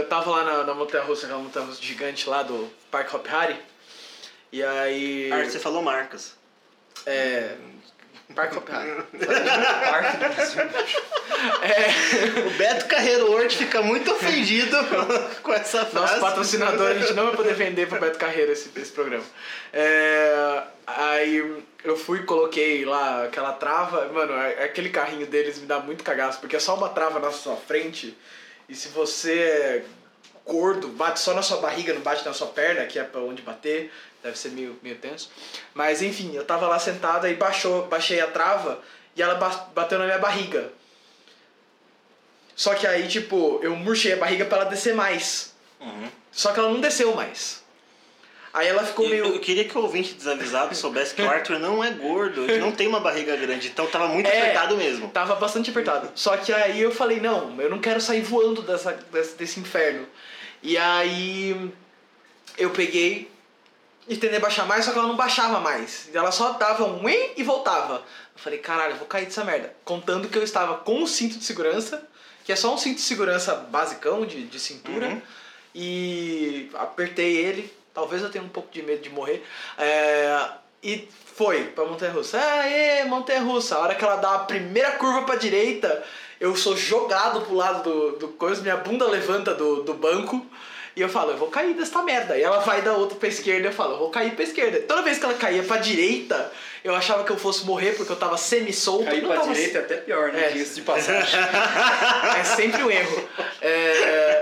eu tava lá na, na montanha russa, aquela montanha russa gigante lá do Parque Hop Hari. E aí. Arte, você falou marcas. É. Parque Hop Hari. Parque do Brasil. É. O Beto Carreiro World fica muito ofendido com essa frase. Nosso patrocinador, a gente não vai poder vender pro Beto Carreiro esse, esse programa. É, aí eu fui e coloquei lá aquela trava. Mano, aquele carrinho deles me dá muito cagaço, porque é só uma trava na sua frente. E se você é gordo, bate só na sua barriga, não bate na sua perna, que é pra onde bater. Deve ser meio, meio tenso. Mas enfim, eu tava lá sentada e baixou, baixei a trava e ela ba- bateu na minha barriga. Só que aí, tipo, eu murchei a barriga pra ela descer mais. Uhum. Só que ela não desceu mais. Aí ela ficou meio. Eu queria que o ouvinte desavisado soubesse que o Arthur não é gordo, ele não tem uma barriga grande, então tava muito É. apertado mesmo. Tava bastante apertado. Só que aí eu falei, não, eu não quero sair voando dessa, desse, desse inferno. E aí eu peguei e tentei baixar mais, só que ela não baixava mais. Ela só dava um e voltava. Eu falei, caralho, eu vou cair dessa merda. Contando que eu estava com o cinto de segurança, que é só um cinto de segurança basicão de, de cintura. Uhum. E apertei ele. Talvez eu tenha um pouco de medo de morrer. É, e foi pra Montanha Russa. Aê, Montanha Russa. A hora que ela dá a primeira curva pra direita, eu sou jogado pro lado do, do coisa, minha bunda levanta do, do banco. E eu falo, eu vou cair desta merda. E ela vai da outra pra esquerda eu falo, eu vou cair pra esquerda. Toda vez que ela caía pra direita, eu achava que eu fosse morrer porque eu tava semi-solto. Cair e pra tava direita é até pior, né? É. De passagem. é sempre um erro. É...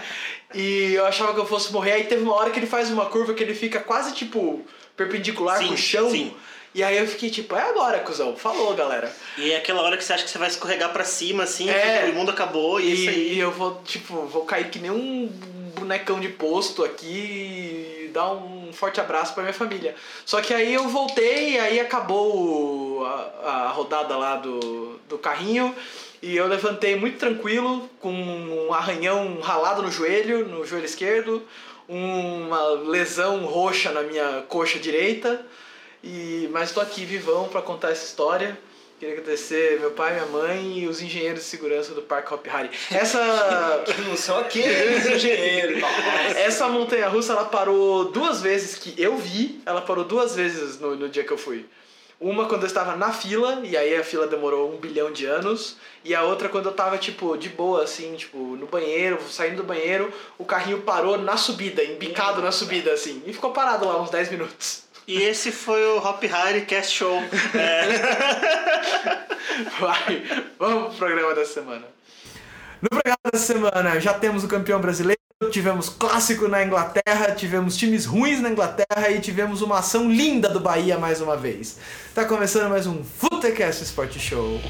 e eu achava que eu fosse morrer. Aí teve uma hora que ele faz uma curva que ele fica quase tipo perpendicular Sim, com o chão. sim. E aí eu fiquei tipo, é agora, cuzão. Falou, galera. E é aquela hora que você acha que você vai escorregar pra cima, assim, É. que o mundo acabou e, é isso E, aí. e eu vou, tipo, vou cair que nem um bonecão de posto aqui e dar um forte abraço pra minha família. Só que aí eu voltei e aí acabou a, a rodada lá do, do carrinho e eu levantei muito tranquilo, com um arranhão ralado no joelho, no joelho esquerdo, uma lesão roxa na minha coxa direita. E, mas tô aqui vivão pra contar essa história. Queria agradecer meu pai, minha mãe e os engenheiros de segurança do Parque Hop Hari. Essa, Que não são aqueles engenheiros. Nossa. essa montanha russa ela parou duas vezes que eu vi. Ela parou duas vezes no, no dia que eu fui. Uma quando eu estava na fila, e aí a fila demorou um bilhão de anos. E a outra quando eu tava, tipo, de boa, assim, tipo, no banheiro, saindo do banheiro, o carrinho parou na subida, embicado na subida, assim. E ficou parado lá uns 10 minutos. E esse foi o Hop Harry Cast Show. É, Vai, vamos pro programa dessa semana. No programa dessa semana já temos o campeão brasileiro, tivemos clássico na Inglaterra, tivemos times ruins na Inglaterra e tivemos uma ação linda do Bahia mais uma vez. Tá começando mais um Futecast Sport Show.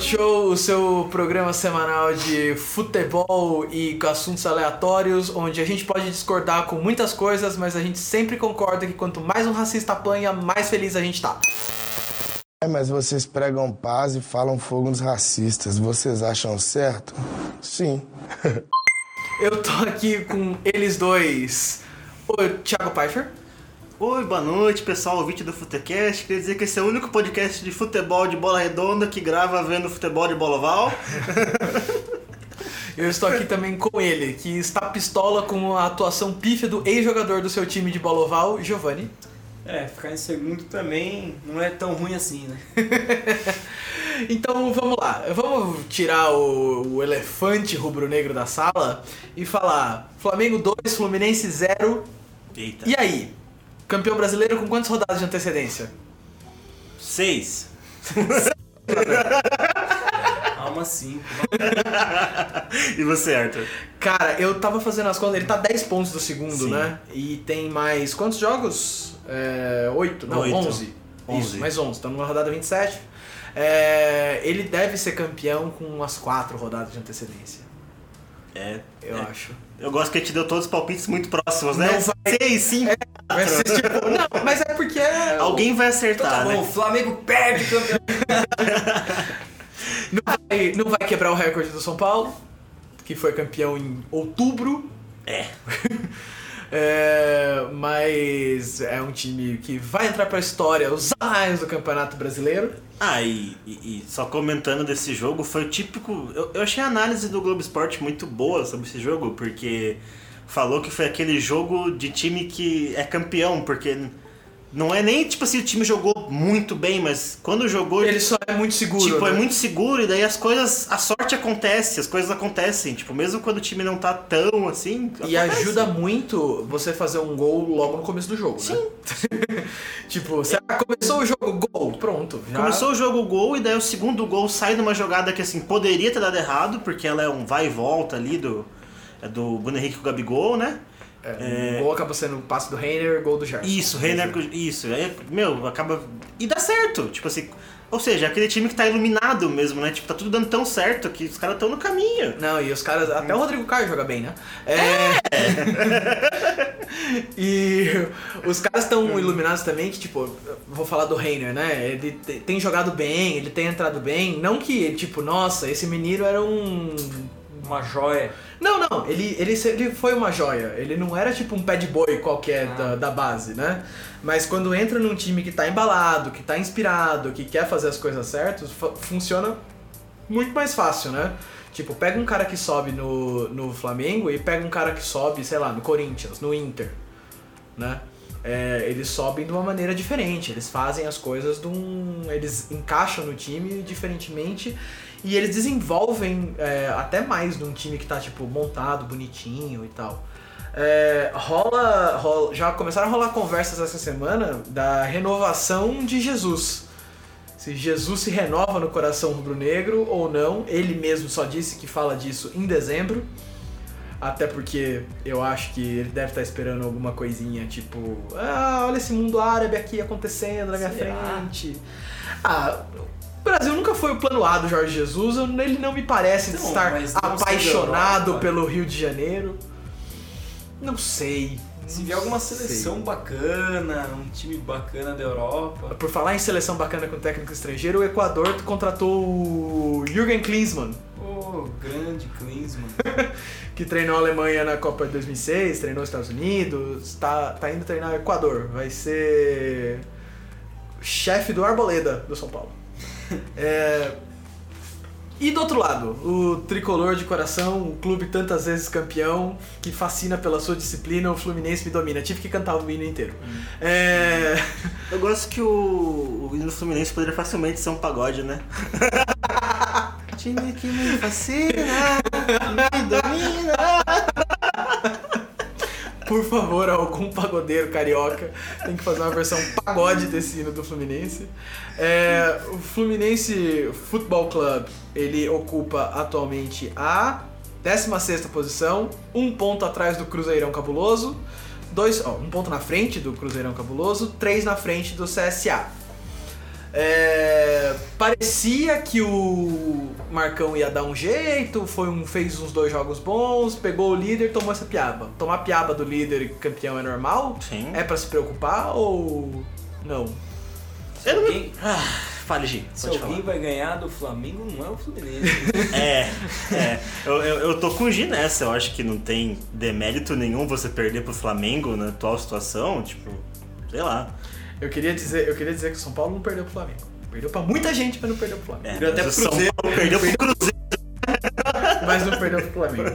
Show, o seu programa semanal de futebol e assuntos aleatórios, onde a gente pode discordar com muitas coisas, mas a gente sempre concorda que quanto mais um racista apanha, mais feliz a gente tá. É, mas vocês pregam paz e falam fogo nos racistas. Vocês acham certo? Sim. Eu tô aqui com eles dois. O Thiago Pfeiffer. Oi, boa noite, pessoal, ouvinte do Futecast. Queria dizer que esse é o único podcast de futebol de bola redonda que grava vendo futebol de bola oval. Eu estou aqui também com ele, que está pistola com a atuação pífia do ex-jogador do seu time de bola oval, Giovanni. É, ficar em segundo também não é tão ruim assim, né? Então vamos lá, vamos tirar o, o elefante rubro-negro da sala e falar Flamengo 2, Fluminense 0. Eita. E aí? Campeão brasileiro com quantas rodadas de antecedência? Seis. Alma cinco. E você, Arthur? Cara, eu tava fazendo as contas, ele tá 10 pontos do segundo, Sim. né? E tem mais quantos jogos? É, 8, não, Oito. 11. Onze. Isso, mais 11, estamos na rodada 27. É, ele deve ser campeão com umas 4 rodadas de antecedência, É. eu é. acho. Eu gosto que a gente deu todos os palpites muito próximos, né? Não vai- Seis, cinco. Vai ser tipo, não, mas é porque é- Alguém vai Então acertar, tá bom, né? o Flamengo perde campeão. não vai, não vai quebrar o recorde do São Paulo, que foi campeão em outubro. É. É, mas é um time que vai entrar pra história, os anais do Campeonato Brasileiro. Ah, e, e- e só comentando desse jogo, foi o típico. Eu, eu achei a análise do Globo Esporte muito boa sobre esse jogo, porque falou que foi aquele jogo de time que é campeão, porque não é nem tipo assim, o time jogou muito bem, mas quando jogou. Ele só é muito seguro. Tipo, né? é muito seguro e daí as coisas. A sorte acontece, as coisas acontecem. Tipo, mesmo quando o time não tá tão assim. E acontece. ajuda muito você fazer um gol logo no começo do jogo, Sim. né? tipo, você começou o jogo, gol, pronto. já- Começou o jogo gol e daí o segundo gol sai numa jogada que assim poderia ter dado errado, porque ela é um vai e volta ali do é do Bruno Henrique com o Gabigol, né? É, O gol acaba sendo o passe do Reiner, gol do Gerson. Isso, Reiner, isso. Aí, meu, acaba e dá certo, tipo assim, ou seja, aquele time que tá iluminado mesmo, né? Tipo, tá tudo dando tão certo que os caras estão no caminho. Não, e os caras. Até o Rodrigo Caio joga bem, né? É. e os caras estão iluminados também, que, tipo, vou falar do Reiner, né? Ele te- tem jogado bem, ele tem entrado bem. Não que, tipo, nossa, esse menino era um. Uma joia. Não, não, ele, ele, ele foi uma joia. Ele não era tipo um pad boy qualquer da, da base, né? Mas quando entra num time que tá embalado, que tá inspirado, que quer fazer as coisas certas, fu- funciona muito mais fácil, né? Tipo, pega um cara que sobe no, no Flamengo e pega um cara que sobe, sei lá, no Corinthians, no Inter, né? É, eles sobem de uma maneira diferente, eles fazem as coisas de um. Eles encaixam no time diferentemente e eles desenvolvem é, até mais num time que tá, tipo, montado, bonitinho e tal. É, rola, rola- Já começaram a rolar conversas essa semana da renovação de Jesus. Se Jesus se renova no coração rubro-negro ou não. Ele mesmo só disse que fala disso em dezembro. Até porque eu acho que ele deve estar esperando alguma coisinha, tipo, ah, olha esse mundo árabe aqui acontecendo na minha Será? frente. Ah, o Brasil nunca foi o plano A do Jorge Jesus, ele não me parece Não, estar apaixonado Europa. pelo Rio de Janeiro. Não sei. Se vier alguma Sei. seleção bacana, um time bacana da Europa. Por falar em seleção bacana com técnico estrangeiro, o Equador contratou o Jürgen Klinsmann, Ô, grande Klinsmann. que treinou a Alemanha na Copa de 2006, treinou os Estados Unidos, tá, tá indo treinar o Equador. Vai ser chefe do Arboleda do São Paulo. É, E do outro lado, o tricolor de coração, o clube tantas vezes campeão, que fascina pela sua disciplina, o Fluminense me domina. Tive que cantar o hino inteiro. É... Eu gosto que o, o hino do Fluminense poderia facilmente ser um pagode, né? time que me fascina, me domina. Por favor, algum pagodeiro carioca tem que fazer uma versão pagode desse hino do Fluminense. É, o Fluminense Football Club, ele ocupa atualmente a 16ª posição, um ponto atrás do Cruzeirão Cabuloso, dois, ó, um ponto na frente do Cruzeirão Cabuloso, três na frente do CSA. É, parecia que o Marcão ia dar um jeito, foi um, fez uns dois jogos bons, pegou o líder tomou essa piaba. Tomar piaba do líder e campeão é normal? Sim. É pra se preocupar ou não? Se alguém, Ah, fale, Gi. se alguém falar. vai ganhar do Flamengo, não é o Fluminense. É, é. Eu, eu, eu tô com o Gi nessa. Eu acho que não tem demérito nenhum você perder pro Flamengo na atual situação. Tipo, sei lá. Eu queria dizer, eu queria dizer que o São Paulo não perdeu pro Flamengo. Perdeu pra muita gente, mas não perdeu pro Flamengo. É, Perdeu até pro Cruzeiro. Paulo perdeu pro Cruzeiro. Mas não perdeu pro Flamengo.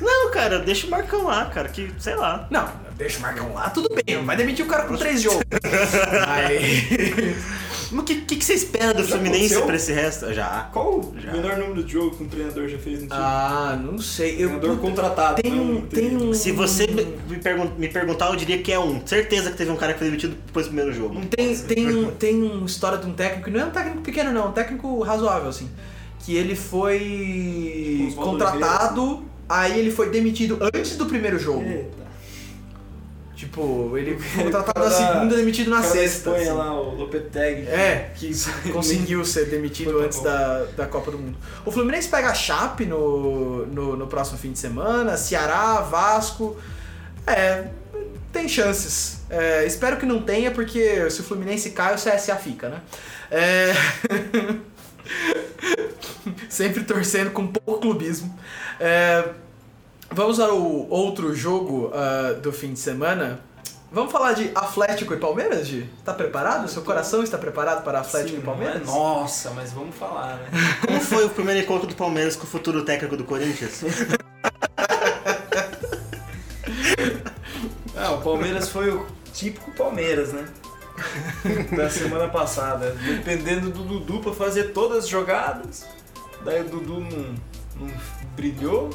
Não, cara, deixa o Marcão lá, cara, que sei lá. Não, deixa o Marcão lá, tudo bem. Vai demitir o cara com três jogos. Mas... O que, que, que você espera do Já Fluminense aconteceu? pra esse resto? Já. Qual o Já. menor número de jogo que um treinador já fez no time? Ah, não sei. Eu, treinador contratado. tem não um, tem um... Se você me, me pergun- me perguntar, eu diria que é um. Certeza que teve um cara que foi demitido depois do primeiro jogo. Tem, tem, um, tem uma história de um técnico, não é um técnico pequeno não, é um técnico razoável, assim. Que ele foi valores contratado, aí ele foi demitido antes do primeiro jogo. Eita. Tipo, ele foi contratado na da- segunda, demitido na sexta. Espanha assim. lá, o Lopetegui. É, que conseguiu ser demitido pra antes da, da Copa do Mundo. O Fluminense pega a Chape no, no, no próximo fim de semana, Ceará, Vasco. É, tem chances. É, espero que não tenha, porque se o Fluminense cai, o CSA fica, né? É... Sempre torcendo com pouco clubismo. É, Vamos ao outro jogo ah, do fim de semana. Vamos falar de Atlético e Palmeiras, Gi? Tá preparado? Seu coração está preparado para Atlético Sim, e Palmeiras? é Nossa, mas vamos falar, né? Como foi o primeiro encontro do Palmeiras com o futuro técnico do Corinthians? Ah, o Palmeiras foi o típico Palmeiras, né? da semana passada. Dependendo do Dudu pra fazer todas as jogadas. Daí o Dudu não, não brilhou.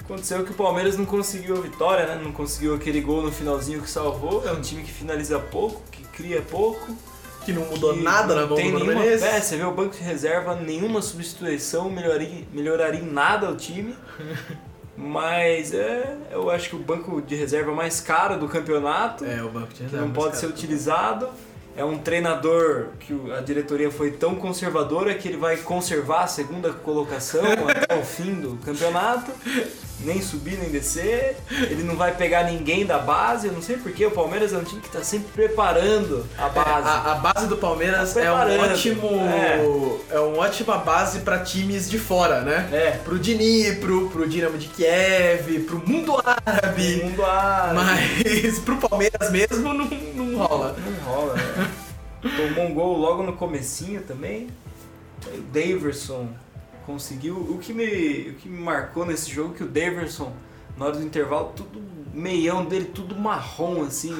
Aconteceu que o Palmeiras não conseguiu a vitória, né? Não conseguiu aquele gol no finalzinho que salvou. É um time que finaliza pouco, que cria pouco. Que não mudou que nada na mão tem do nenhuma, Menezes. é, você vê o banco de reserva, nenhuma substituição melhoraria, melhoraria em nada o time. Mas é, eu acho que o banco de reserva mais caro do campeonato, É, o banco de que reserva. não pode ser utilizado. É um treinador que a diretoria foi tão conservadora que ele vai conservar a segunda colocação até o fim do campeonato. Nem subir, nem descer. Ele não vai pegar ninguém da base. Eu não sei porquê. O Palmeiras é um time que está sempre preparando a base. A, a base do Palmeiras Tá é um ótimo. É. uma ótima base pra times de fora, né? É. Pro Dnipro, pro Dinamo de Kiev, pro mundo árabe. mundo árabe. Mas pro Palmeiras mesmo não, não rola. Não rola, né? Tomou um gol logo no comecinho também. O Daverson conseguiu. O que me, o que me marcou nesse jogo é que o Daverson, na hora do intervalo, tudo meião dele, tudo marrom, assim,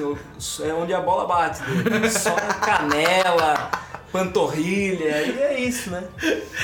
é onde a bola bate dele. Só na canela, panturrilha, e é isso, né?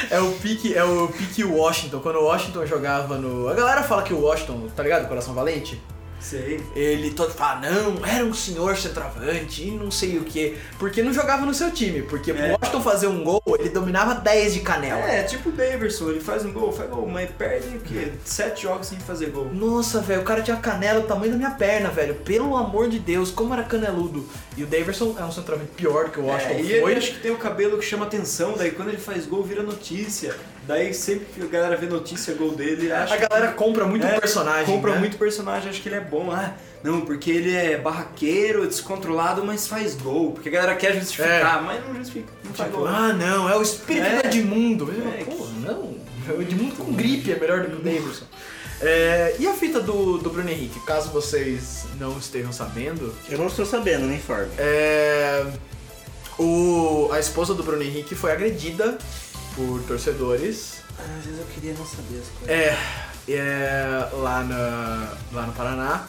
É o pique, é o pique Washington. Quando o Washington jogava no. A galera fala que o Washington, tá ligado? Coração Valente. Sei. Ele todo fala, não, era um senhor centroavante e não sei o que. Porque não jogava no seu time. Porque É. Washington fazer um gol, ele dominava 10 de canela. É, tipo o Daverson, ele faz um gol, faz gol, mas perde o quê? Sete jogos sem fazer gol. Nossa, velho, o cara tinha canela do tamanho da minha perna, velho. Pelo amor de Deus, como era caneludo. E o Daverson é um centroavante pior que o Washington É, e foi. ele acho que tem o cabelo que chama atenção, daí quando ele faz gol vira notícia. Daí sempre que a galera vê notícia, gol dele, acha A galera compra muito É, o personagem. compra né? muito personagem, acha que ele é bom. Ah, não, porque ele é barraqueiro, descontrolado, mas faz gol. Porque a galera quer justificar, mas não justifica, não faz Tipo, gol. ah, não, é o espírito É. do Edmundo. É, Pô, não. O Edmundo com gripe é melhor do que o Davidson. É, e a fita do, do Bruno Henrique, caso vocês não estejam sabendo, Eu não estou sabendo, me informe. é, o, a esposa do Bruno Henrique foi agredida por torcedores Às vezes eu queria não saber as coisas. é, é, lá, na, lá no Paraná,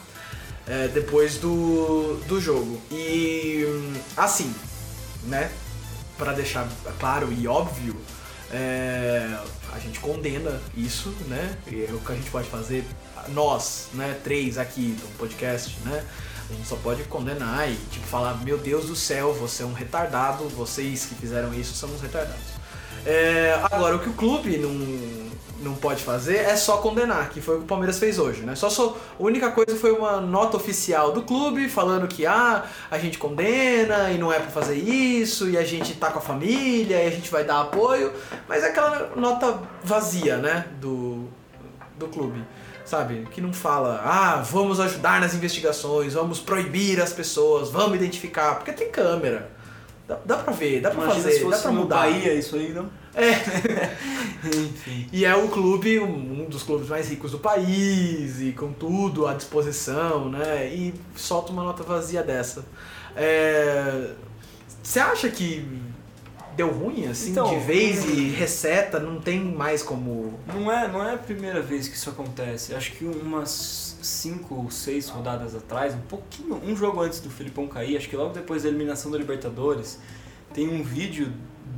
é, depois do, do jogo. E assim, né? Pra deixar claro e óbvio, é, a gente condena isso, né? E é o que a gente pode fazer, nós, né? Três aqui do podcast, né? A gente só pode condenar e tipo falar, meu Deus do céu, você é um retardado, vocês que fizeram isso são uns retardados. É, agora, o que o clube não, não pode fazer é só condenar, que foi o que o Palmeiras fez hoje, né? Só, só a única coisa foi uma nota oficial do clube falando que ah, a gente condena e não é pra fazer isso, e a gente tá com a família, e a gente vai dar apoio, mas é aquela nota vazia, né, do, do clube. Sabe? Que não fala, ah, vamos ajudar nas investigações, vamos proibir as pessoas, vamos identificar, porque tem câmera. Dá, dá pra ver, dá pra Imagina fazer, se dá fosse pra no mudar. Bahia isso aí, não? É. Enfim. E é o clube, um dos clubes mais ricos do país, e com tudo à disposição, né? E solta uma nota vazia dessa. É, Você acha que deu ruim, assim, Então, de vez e reseta, não tem mais como. Não é, não é a primeira vez que isso acontece. Acho que umas 5 ou 6 rodadas atrás, um pouquinho, um jogo antes do Filipão cair, acho que logo depois da eliminação da Libertadores, tem um vídeo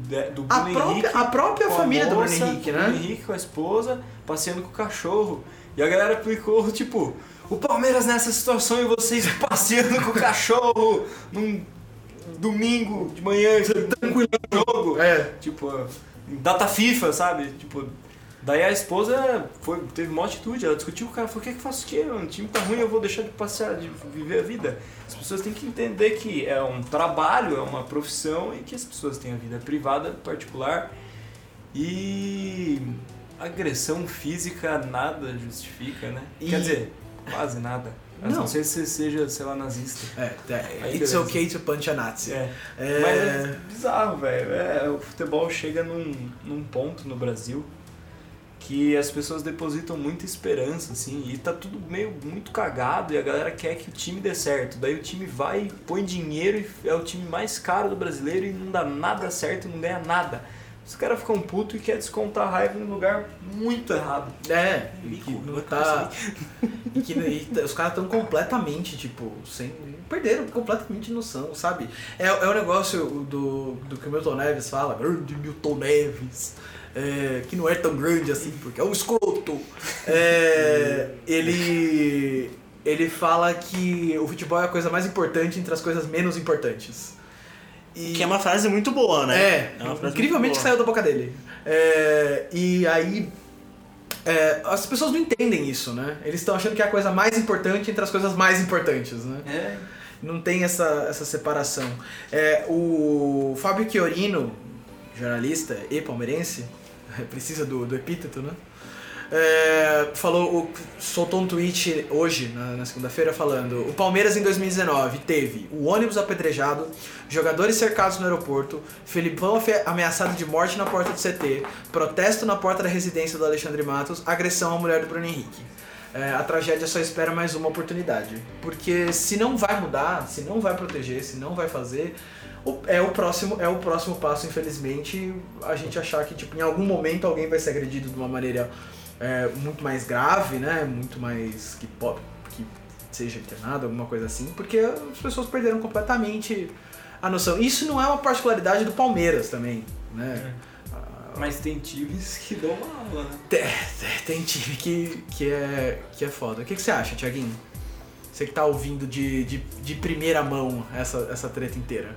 de- do A Bruno própria, Henrique a própria com a família do Bruno moça, Henrique, Bruno né? Henrique com a esposa, passeando com o cachorro. E a galera aplicou, tipo, o Palmeiras nessa situação e vocês passeando com o cachorro num domingo de manhã, tranquilo no jogo. É. Tipo, data FIFA, sabe? Tipo, daí a esposa foi, teve uma atitude, ela discutiu com o cara, falou, o que é que eu faço o quê? O time tá ruim, eu vou deixar de passear, de viver a vida. As pessoas têm que entender que é um trabalho, é uma profissão e que as pessoas têm a vida privada, particular e agressão física nada justifica, né? E- Quer dizer, quase nada. A Não. não ser se você seja, sei lá, nazista. É, é, it's beleza. okay to punch a Nazi. É. É, Mas é bizarro, velho. É, o futebol chega num, num ponto no Brasil que as pessoas depositam muita esperança, assim, e tá tudo meio muito cagado e a galera quer que o time dê certo. Daí o time vai, põe dinheiro e é o time mais caro do brasileiro e não dá nada certo, não ganha nada. Os caras ficam putos e quer descontar a raiva em um lugar muito errado. É, e que não tá. e que e tá- os caras estão completamente, tipo, sem. Perderam completamente noção, sabe? É, é o negócio do, do que o Milton Neves fala, grande Milton Neves. É, que não é tão grande assim, porque é um escroto. É, ele. Ele fala que o futebol é a coisa mais importante entre as coisas menos importantes. E- Que é uma frase muito boa, né? é, frase incrivelmente saiu da boca dele. É, e aí. é, as pessoas não entendem isso, né? Eles estão achando que é a coisa mais importante entre as coisas mais importantes, né? É. Não tem essa, essa separação. É, o Fábio Chiorino, jornalista e palmeirense, precisa do, do epíteto, né? É, falou, soltou um tweet hoje, na, na segunda-feira, falando: O Palmeiras em 2019 teve o ônibus apedrejado, jogadores cercados no aeroporto, Felipão ameaçado de morte na porta do CT, protesto na porta da residência do Alexandre Matos, agressão à mulher do Bruno Henrique. É, a tragédia só espera mais uma oportunidade. Porque se não vai mudar, se não vai proteger, se não vai fazer, o- é o próximo, é o próximo passo, infelizmente, a gente achar que tipo, em algum momento alguém vai ser agredido de uma maneira é, muito mais grave, né? Muito mais que, po- que seja internado, alguma coisa assim, porque as pessoas perderam completamente a noção. Isso não é uma particularidade do Palmeiras também, né? Mas tem times que dão uma aula, né? Tem, tem time que, que, é, que é foda. O que, que você acha, Tiaguinho? Você que tá ouvindo de, de, de primeira mão essa, essa treta inteira.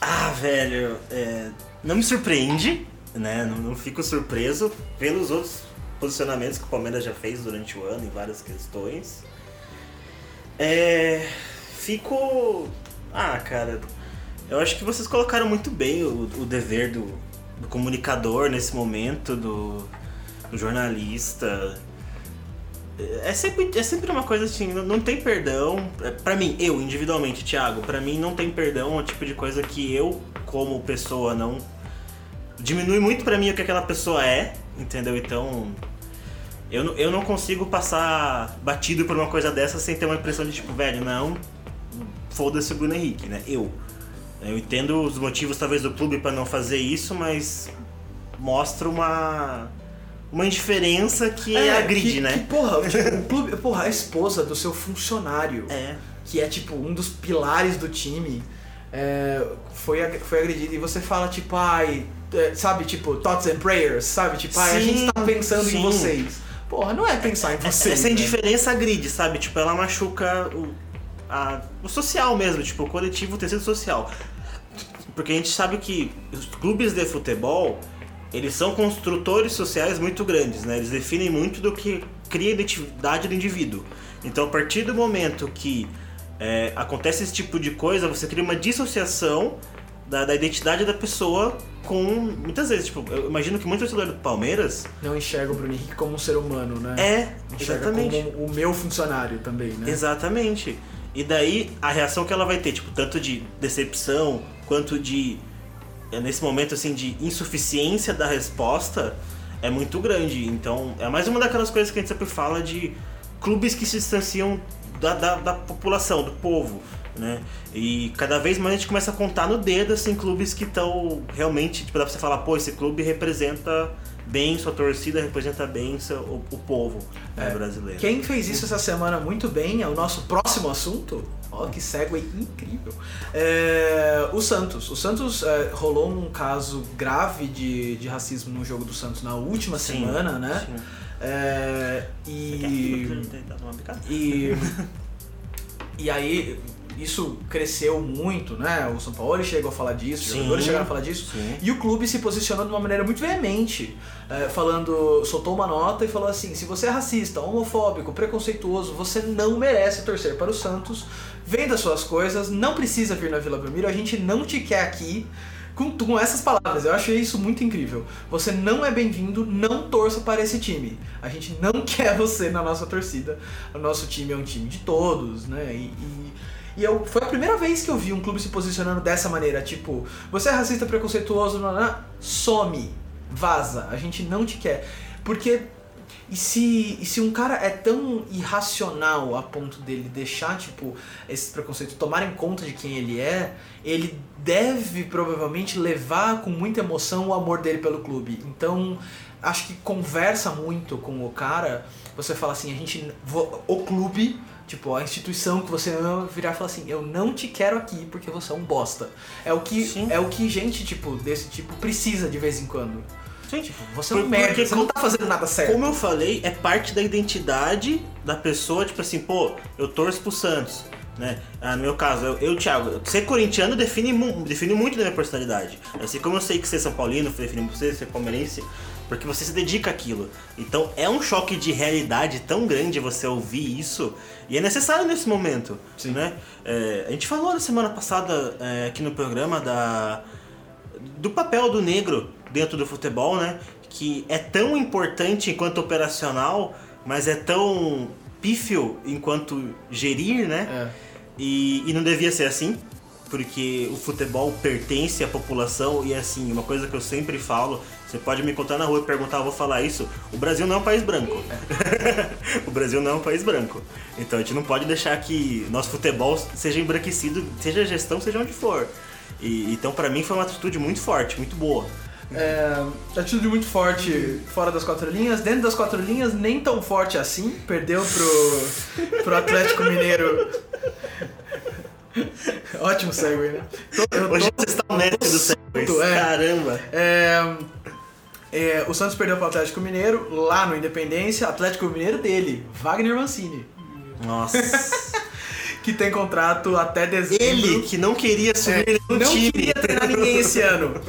Ah, velho, é, não me surpreende, né? Não, não fico surpreso pelos outros posicionamentos que o Palmeiras já fez durante o ano em várias questões. É, fico. Ah, cara, eu acho que vocês colocaram muito bem o, o dever do, do comunicador nesse momento, do, do jornalista. É sempre, é sempre uma coisa assim, não, não tem perdão. É, Pra mim, eu individualmente, Thiago, pra mim não tem perdão, é o tipo de coisa que eu, como pessoa, não. Diminui muito pra mim o que aquela pessoa é, entendeu? Então. Eu, eu não consigo passar batido por uma coisa dessa sem ter uma impressão de tipo, velho, não. Foda-se o Bruno Henrique, né? Eu. Eu entendo os motivos, talvez, do clube pra não fazer isso, mas mostra uma. Uma indiferença que agride, que, né? Que, porra, tipo, o clube, porra, a esposa do seu funcionário, É. que é tipo um dos pilares do time, é, foi, foi agredida. E você fala, tipo, ai, é, sabe, tipo, thoughts and prayers, sabe? Tipo, ai, a Sim, gente tá pensando em sim. vocês. Porra, não é pensar em vocês. Essa né? indiferença agride, sabe? Tipo, ela machuca o, a- o social mesmo, tipo, o coletivo, o tecido social. Porque a gente sabe que os clubes de futebol, eles são construtores sociais muito grandes, né? Eles definem muito do que cria a identidade do indivíduo. Então, a partir do momento que é, acontece esse tipo de coisa, você cria uma dissociação da, da identidade da pessoa com... Muitas vezes, tipo, eu imagino que muito torcedor do Palmeiras Não enxerga o Bruno Henrique como um ser humano, né? é... Enxerga Exatamente. como o meu funcionário também, né? Exatamente. E daí a reação que ela vai ter, tipo, tanto de decepção quanto de nesse momento assim de insuficiência da resposta é muito grande. Então, é mais uma daquelas coisas que a gente sempre fala de clubes que se distanciam da, da, da população, do povo, né? E cada vez mais a gente começa a contar no dedo assim clubes que estão realmente, tipo, dá pra você falar, pô, esse clube representa bem sua torcida, representa bem seu, o, o povo né, É. brasileiro. Quem fez isso essa semana muito bem é o nosso próximo assunto. Ó, que segue incrível. É, o Santos. O Santos é, rolou um caso grave de, de racismo no jogo do Santos na última Sim, semana, né? sim. É, E... e, e aí isso cresceu muito, né? O São Paulo chegou a falar disso, os jogadores chegaram a falar disso. Sim. E o clube se posicionou de uma maneira muito veemente, é, falando, soltou uma nota e falou assim: se você é racista, homofóbico, preconceituoso, você não merece torcer para o Santos. Venda suas coisas, não precisa vir na Vila Belmiro, a gente não te quer aqui. Com, com essas palavras, eu achei isso muito incrível. Você não é bem-vindo, não torça para esse time. A gente não quer você na nossa torcida. O nosso time é um time de todos, né? E, e, e eu, foi a primeira vez que eu vi um clube se posicionando dessa maneira. Tipo, você é racista, preconceituoso, não, não, some, vaza, a gente não te quer. Porque e se, e se um cara é tão irracional a ponto dele deixar, tipo, esses preconceitos tomarem conta de quem ele é, ele deve provavelmente levar com muita emoção o amor dele pelo clube. Então, acho que conversa muito com o cara, você fala assim, a gente. O clube, tipo, a instituição que você ama, virar e falar assim, eu não te quero aqui porque você é um bosta. É o que, Sim. é o que gente, tipo, desse tipo precisa de vez em quando. Sim. Tipo, você é um merda, você não tá fazendo nada certo. Como eu falei, é parte da identidade da pessoa, tipo assim, pô, eu torço pro Santos. Né? Ah, no meu caso, eu, eu Thiago, ser corintiano define, define muito da minha personalidade. Assim como eu sei que ser São Paulino define você, ser palmeirense, porque você se dedica àquilo. Então é um choque de realidade tão grande você ouvir isso, e é necessário nesse momento. Sim. Né? É, a gente falou na semana passada é, aqui no programa da, do papel do negro dentro do futebol, né? Que é tão importante enquanto operacional, mas é tão pífio enquanto gerir, né? É. E, e não devia ser assim, porque o futebol pertence à população e assim, uma coisa que eu sempre falo, você pode me encontrar na rua e perguntar, eu vou falar isso, o Brasil não é um país branco. o Brasil não é um país branco. Então a gente não pode deixar que nosso futebol seja embranquecido, seja gestão, seja onde for. E, então pra mim foi uma atitude muito forte, muito boa. É, atitude muito forte fora das quatro linhas. Dentro das quatro linhas, nem tão forte assim. Perdeu pro, pro Atlético Mineiro. Ótimo segue, né? Tô- eu tô- Hoje você está o mestre do século. é. Caramba! É, é, o Santos perdeu pro Atlético Mineiro lá no Independência. Atlético Mineiro dele, Wagner Mancini, Nossa. que tem contrato até dezembro. Ele que não queria subir É, no não time. queria treinar ninguém esse ano.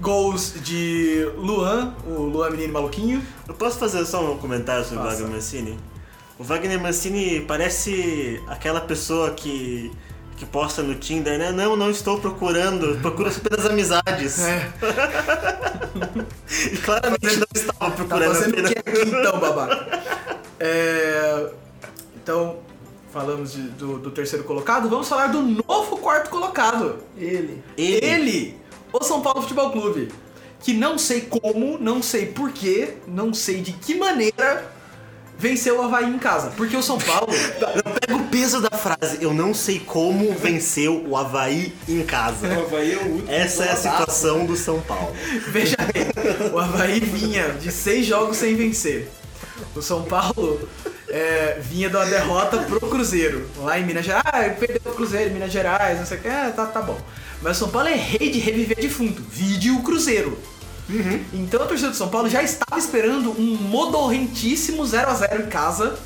Gols de Luan, o Luan Menino Maluquinho. Eu posso fazer só um comentário sobre o. Wagner Mancini? O Wagner Mancini parece aquela pessoa que, que posta no Tinder, né? Não, não estou procurando, procuro apenas amizades. É, E claramente não estava tá procurando fazendo o apenas. que aqui então, babaca? É, então, falamos de- do, do terceiro colocado, vamos falar do novo quarto colocado. Ele. Ele. Ele, o São Paulo Futebol Clube. Que não sei como, não sei porquê, não sei de que maneira venceu o Havaí em casa. Porque o São Paulo. Pega o peso da frase, eu não sei como venceu o Havaí em casa. O Havaí é o último. Essa é a situação do São Paulo. Veja bem, o Havaí vinha de seis jogos sem vencer. O São Paulo é, vinha de uma derrota pro Cruzeiro, lá em Minas Gerais. Ah, perdeu pro Cruzeiro, em Minas Gerais, não sei o que. É, tá, tá bom. Mas o São Paulo é rei de reviver defunto. Vide o Cruzeiro. Então a torcida do São Paulo já estava esperando um modorrentíssimo 0x0 em casa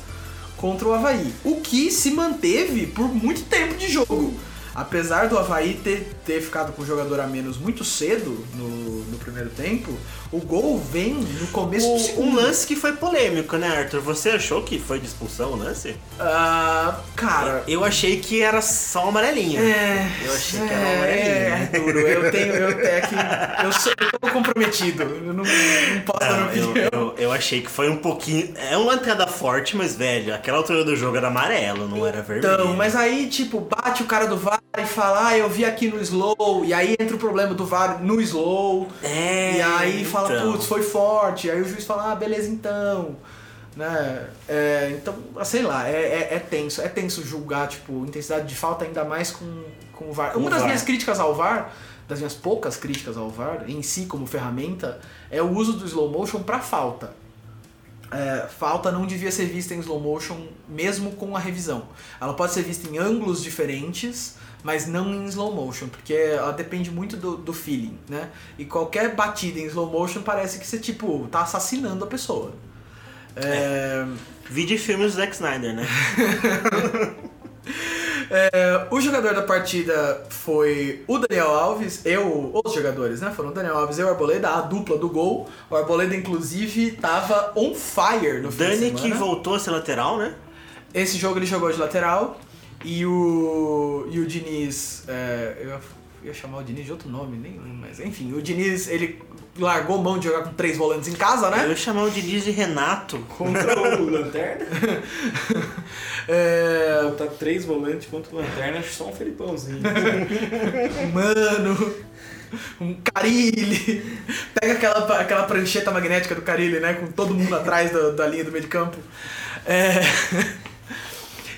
contra o Havaí. O que se manteve por muito tempo de jogo. Apesar do Havaí ter, ter ficado com o jogador a menos muito cedo no, no primeiro tempo, o gol vem no começo do O, um segundo. lance que foi polêmico, né, Arthur? Você achou que foi de expulsão o lance? Ah, cara. Eu achei que era só uma amarelinha. É, Eu achei que era é, amarelinha. é duro. Eu tenho, eu é que eu sou eu tô comprometido. Eu não, não posso dar Não, eu, opinião. eu, eu achei que foi um pouquinho. É uma entrada forte, mas, velho, aquela altura do jogo era amarelo, não era vermelho. Então, mas aí, tipo, bate o cara do VAR e fala, ah, eu vi aqui no slow, e aí entra o problema do VAR no slow, É. e aí fala, então. putz, foi forte, aí o juiz fala, ah, beleza então. Né? É, então, ah, sei lá, é, é, é tenso, é tenso julgar, tipo, intensidade de falta ainda mais com, com o VAR. Com Uma o das VAR. minhas críticas ao VAR, das minhas poucas críticas ao VAR, em si como ferramenta, é o uso do slow motion pra falta. É, falta não devia ser vista em slow motion mesmo com a revisão. Ela pode ser vista em ângulos diferentes, mas não em slow motion, porque ela depende muito do, do feeling, né? E qualquer batida em slow motion parece que você, tipo, tá assassinando a pessoa. É, Vi de filmes do Zack Snyder, né? é, o jogador da partida foi o Daniel Alves, eu, os jogadores, né? Foram o Daniel Alves e o Arboleda, a dupla do gol. O Arboleda, inclusive, tava on fire no fim de Dani que semana. voltou a ser lateral, né? Esse jogo ele jogou de lateral e o, e o Diniz. É, eu ia chamar o Diniz de outro nome, nem mas enfim, o Diniz, ele largou mão de jogar com três volantes em casa, Eu né? ia chamar o Diniz de Renato. Contra o Lanterna. É, Botar três volantes contra o Lanterna, acho só um Felipãozinho. mano, um Carilli, pega aquela, aquela prancheta magnética do Carilli, né, com todo mundo atrás da, da linha do meio de campo. É,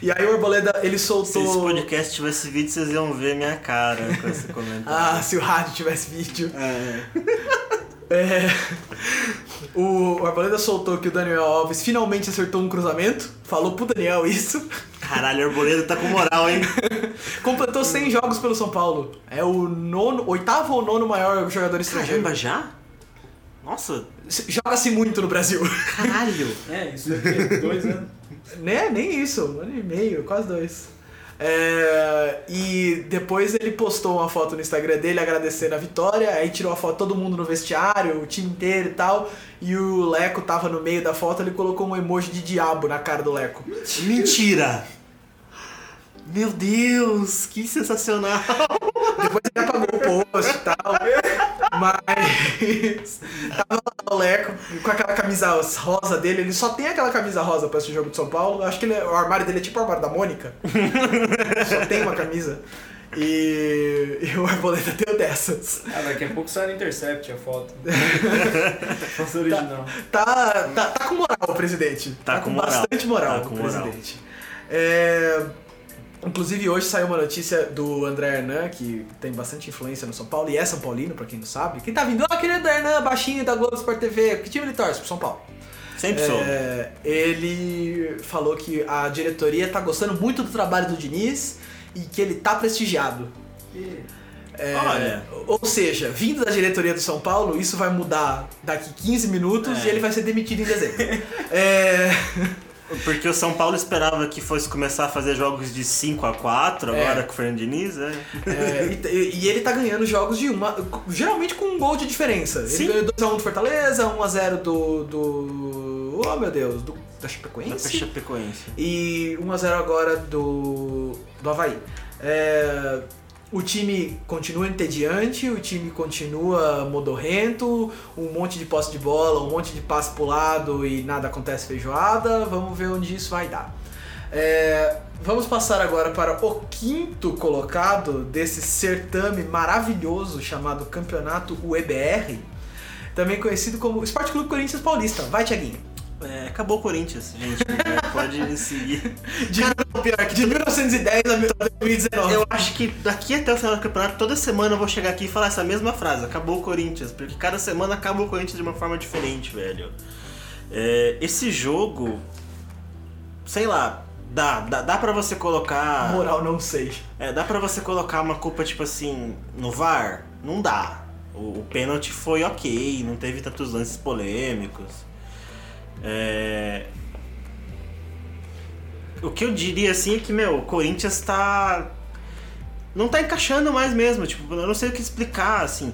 e aí o Arboleda, ele Se soltou... esse podcast tivesse vídeo, vocês iam ver minha cara com esse comentário. Ah, se o rádio tivesse vídeo. É. É, o Arboleda soltou que o Daniel Alves finalmente acertou um cruzamento. Falou pro Daniel isso. Caralho, o Arboleda tá com moral, hein? Completou 100 jogos pelo São Paulo. É o nono, oitavo ou nono maior jogador estrangeiro. Caramba, já? Nossa, Joga-se muito no Brasil. caralho. É, isso aqui, dois anos. Né? Nem isso, um ano e meio, quase dois. É, e depois ele postou uma foto no Instagram dele agradecendo a vitória, aí tirou a foto todo mundo no vestiário, o time inteiro e tal, e o Leco tava no meio da foto, ele colocou um emoji de diabo na cara do Leco. Mentira! Meu Deus, que sensacional! Depois ele apagou o post e tal. Mas tava lá o Leco com aquela camisa rosa dele. Ele só tem aquela camisa rosa pra esse jogo de São Paulo. Acho que ele é- o armário dele é tipo o armário da Mônica. só tem uma camisa. E, e o Arboleta deu dessas. Ah, daqui a pouco sai no Intercept a foto. Foto original. Tá, tá, tá com moral o presidente. Tá com moral. bastante moral Tá com o moral. presidente. É, Inclusive hoje saiu uma notícia do André Hernan, que tem bastante influência no São Paulo e é São Paulino, pra quem não sabe. Quem tá vindo? Ah, aquele André Hernan, baixinho da Globo Sport TV. Que time ele torce? Pro São Paulo. Sempre. É, ele falou que a diretoria tá gostando muito do trabalho do Diniz e que ele tá prestigiado. É, Olha. Ou seja, vindo da diretoria do São Paulo, isso vai mudar daqui 15 minutos É. e ele vai ser demitido em dezembro. é, Porque o São Paulo esperava que fosse começar a fazer jogos de 5 a 4 É. agora com o Fernando Diniz, é. é, e, e ele tá ganhando jogos de uma. Geralmente com um gol de diferença. Sim. Ele ganhou 2x1 do Fortaleza, 1x0 do. do. Oh meu Deus, do, da Da Chapecoense. Chapecoense. E 1x0 agora do. do Havaí. É, o time continua entediante, o time continua modorrento, um monte de posse de bola, um monte de passe pro lado e nada acontece feijoada. Vamos ver onde isso vai dar. É, vamos passar agora para o quinto colocado desse certame maravilhoso chamado Campeonato UEBR, também conhecido como Esporte Clube Corinthians Paulista. Vai, Tiaguinho. É, acabou o Corinthians, gente. É, pode seguir. De, pior, que de 1910 a 2019. Eu acho que daqui até o final do campeonato, toda semana eu vou chegar aqui e falar essa mesma frase. Acabou o Corinthians. Porque cada semana acaba o Corinthians de uma forma diferente, velho. É, esse jogo, sei lá, dá, dá, dá pra você colocar... Moral, não sei. É, dá pra você colocar uma culpa, tipo assim, no VAR? Não dá. O, o pênalti foi ok, não teve tantos lances polêmicos. É... O que eu diria assim é que, meu, o Corinthians tá. Não tá encaixando mais mesmo. Tipo, eu não sei o que explicar, assim.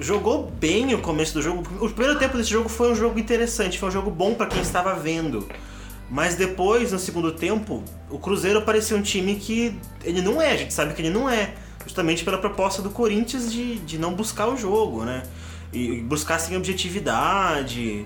Jogou bem o começo do jogo. O primeiro tempo desse jogo foi um jogo interessante, foi um jogo bom pra quem estava vendo. Mas depois, no segundo tempo, o Cruzeiro parecia um time que ele não é, a gente sabe que ele não é. Justamente pela proposta do Corinthians de, de não buscar o jogo, né? E buscar sem objetividade.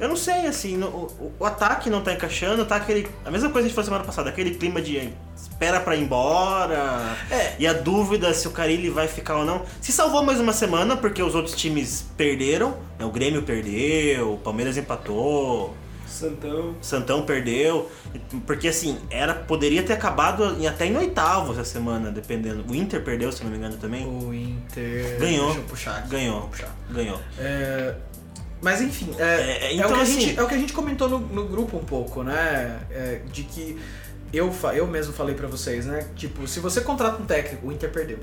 Eu não sei, assim, no- o, o ataque não tá encaixando, tá aquele. A mesma coisa que a gente falou semana passada, aquele clima de espera pra ir embora. É. E a dúvida se o Carilli vai ficar ou não. Se salvou mais uma semana, porque os outros times perderam. né? O Grêmio perdeu, o Palmeiras empatou. Santão. Santão perdeu, porque assim, era poderia ter acabado em, até em oitavo essa semana, dependendo. O Inter perdeu, se não me engano, também. O Inter. Ganhou. Deixa eu puxar aqui. Ganhou. Puxar. Ganhou. É, Mas enfim, é, É, é então, o que a assim- gente, é o que a gente comentou no, no grupo um pouco, né? É, de que eu, eu mesmo falei pra vocês, né? Tipo, se você contrata um técnico, o Inter perdeu.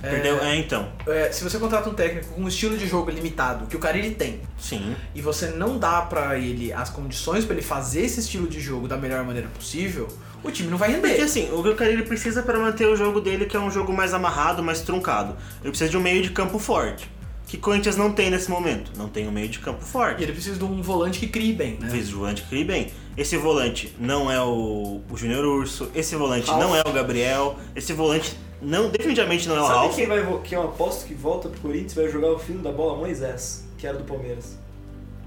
É, Perdeu, é então. é, se você contrata um técnico com um estilo de jogo limitado, que o cara ele tem, Sim. e você não dá pra ele as condições pra ele fazer esse estilo de jogo da melhor maneira possível, o time não vai render. Porque assim, o que o Carilli precisa para manter o jogo dele, que é um jogo mais amarrado, mais truncado. Ele precisa de um meio de campo forte. Que Corinthians não tem nesse momento. Não tem um meio de campo E forte. ele precisa de um volante que crie bem, né? Fez o Ante crie bem. Esse volante não é o, o Júnior Urso, esse volante não é o Gabriel, esse volante não, definitivamente não é o Sabe Ralf. quem vai que eu aposto que volta pro Corinthians vai jogar o filho da bola Moisés, que era do Palmeiras.